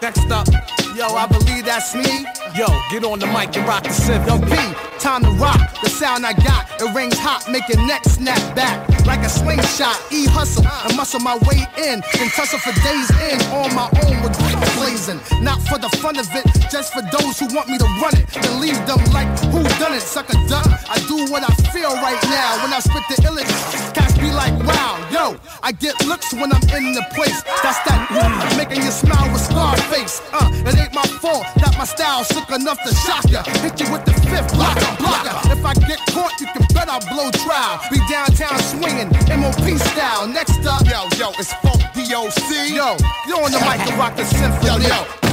Next up, Yo, I believe that's me. yo, get on the mic and rock the synth. Yo, P, time to rock. The sound I got, it rings hot, make your neck snap back like a slingshot. E hustle and muscle my way in, then tussle for days in on my own with grip blazing. Not for the fun of it, just for those who want me to run it. Then leave them like who done it, suck a duck. I do what I feel right now when I spit the illest. Be like, wow, yo, I get looks when I'm in the place. That's that making you smile with scar face. Uh, it ain't my fault that my style sick enough to shock ya. Hit you with the fifth blocker, blocker. If I get caught, you can bet I'll blow trial. Be downtown swinging, MOP style. Next up, yo, yo, it's Funk DOC. Yo, you on the mic to rock the symphony. Yo, yo.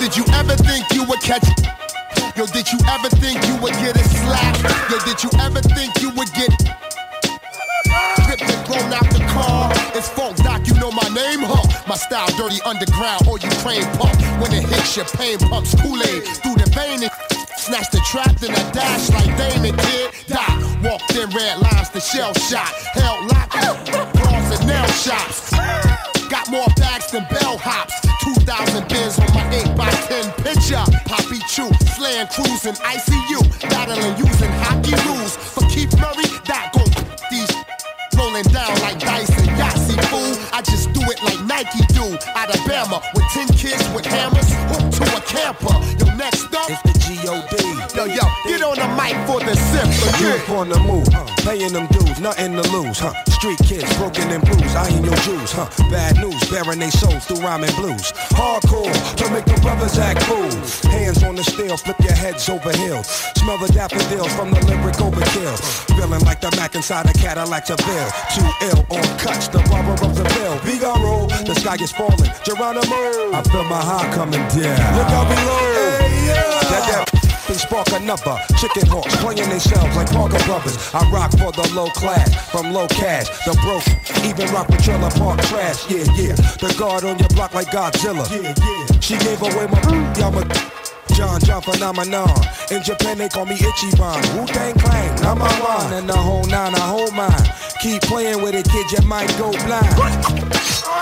Did you ever think you would catch? Yo, did you ever think you would get a slap? Yo, did you ever think you would get stripped and thrown out the car? It's Funk Doc, you know my name, huh? My style dirty underground or Ukraine pump. When it hits your pain pumps Kool-Aid through the vein and snatch the trap, then I dash like Damon kid. Die. Walked in red lines, the shell shot. Held locked bras and nail shops. Got more bags than bellhops. 2,000 bins on my 8x10 picture. Poppy Chew, slaying crews in ICU. Battling using hockey rules. For Keith Murray, that gon' these rolling down like dice and Yahtzee, fool. I just do it like Nike do. Alabama with 10 kids with hammers hooked to a camper. Yo, next up, it's the G.O.D. Yo, yo, get on the mic for the symphony. Youth on the move, paying them dues, nothing to lose, huh? Street kids, broken and bruised, I ain't your Jews, huh? Bad news, bearing they souls through rhyme and blues. Hardcore, to make the brothers act cool. Hands on the steel, flip your heads over heels. Smell the daffodils from the lyric overkill. Feeling like the Mac inside a Cadillac Seville. Too ill on cuts, the barber of the bill. Vigaro, the sky is falling. Geronimo, I feel my heart coming down. Look out below. Hey, yeah. That, that and spark another. Chicken hawks playing themselves like Parker Brothers. I rock for the low class, from low cash, the broke. Even rock with trailer park trash. Yeah, yeah. The guard on your block like Godzilla. Yeah, yeah. She gave away my (laughs) y'all John John phenomenon. In Japan they call me Ichiban. Wu Tang Clan, number one. And the whole nine, I hold mine. Keep playing with it, kid, you might go blind.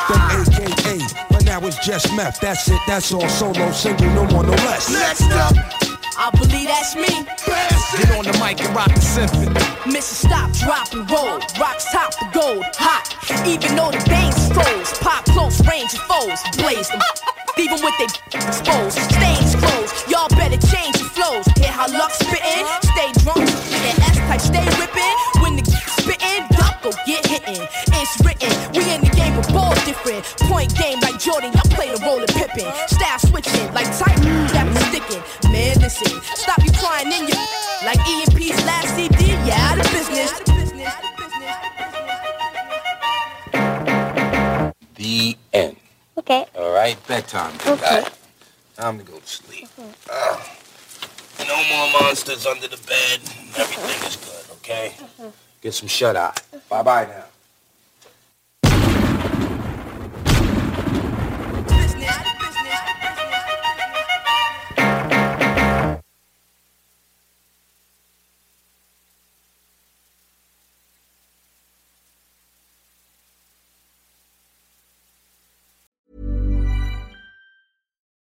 Them AKA, but now it's just meth. That's it, that's all. Solo, single, no more, no less. Next up. I believe that's me. Get on the mic and rock the symphony. Mrs. Stop, drop and roll. Rocks top the gold, hot. Even though the bang strolls, pop close range of foes, blaze them. (laughs) Leave them with they (laughs) exposed, stains closed. Y'all better change your flows. Hear how luck spittin'? Stay drunk, that S type stay whippin'. When the (laughs) spittin', duck go get hittin'. It's written, we in the game of ball different. Point game like Jordan, y'all play the role of Pippin. Style switching like tight, that be sticking. Man, listen, stop you crying in your like EMP's last CD. Yeah, out of business. The end. Okay. All right, bedtime. Okay. Time to go to sleep. Ah. no more monsters under the bed. Everything is good, okay? Get some shut eye. Bye bye now.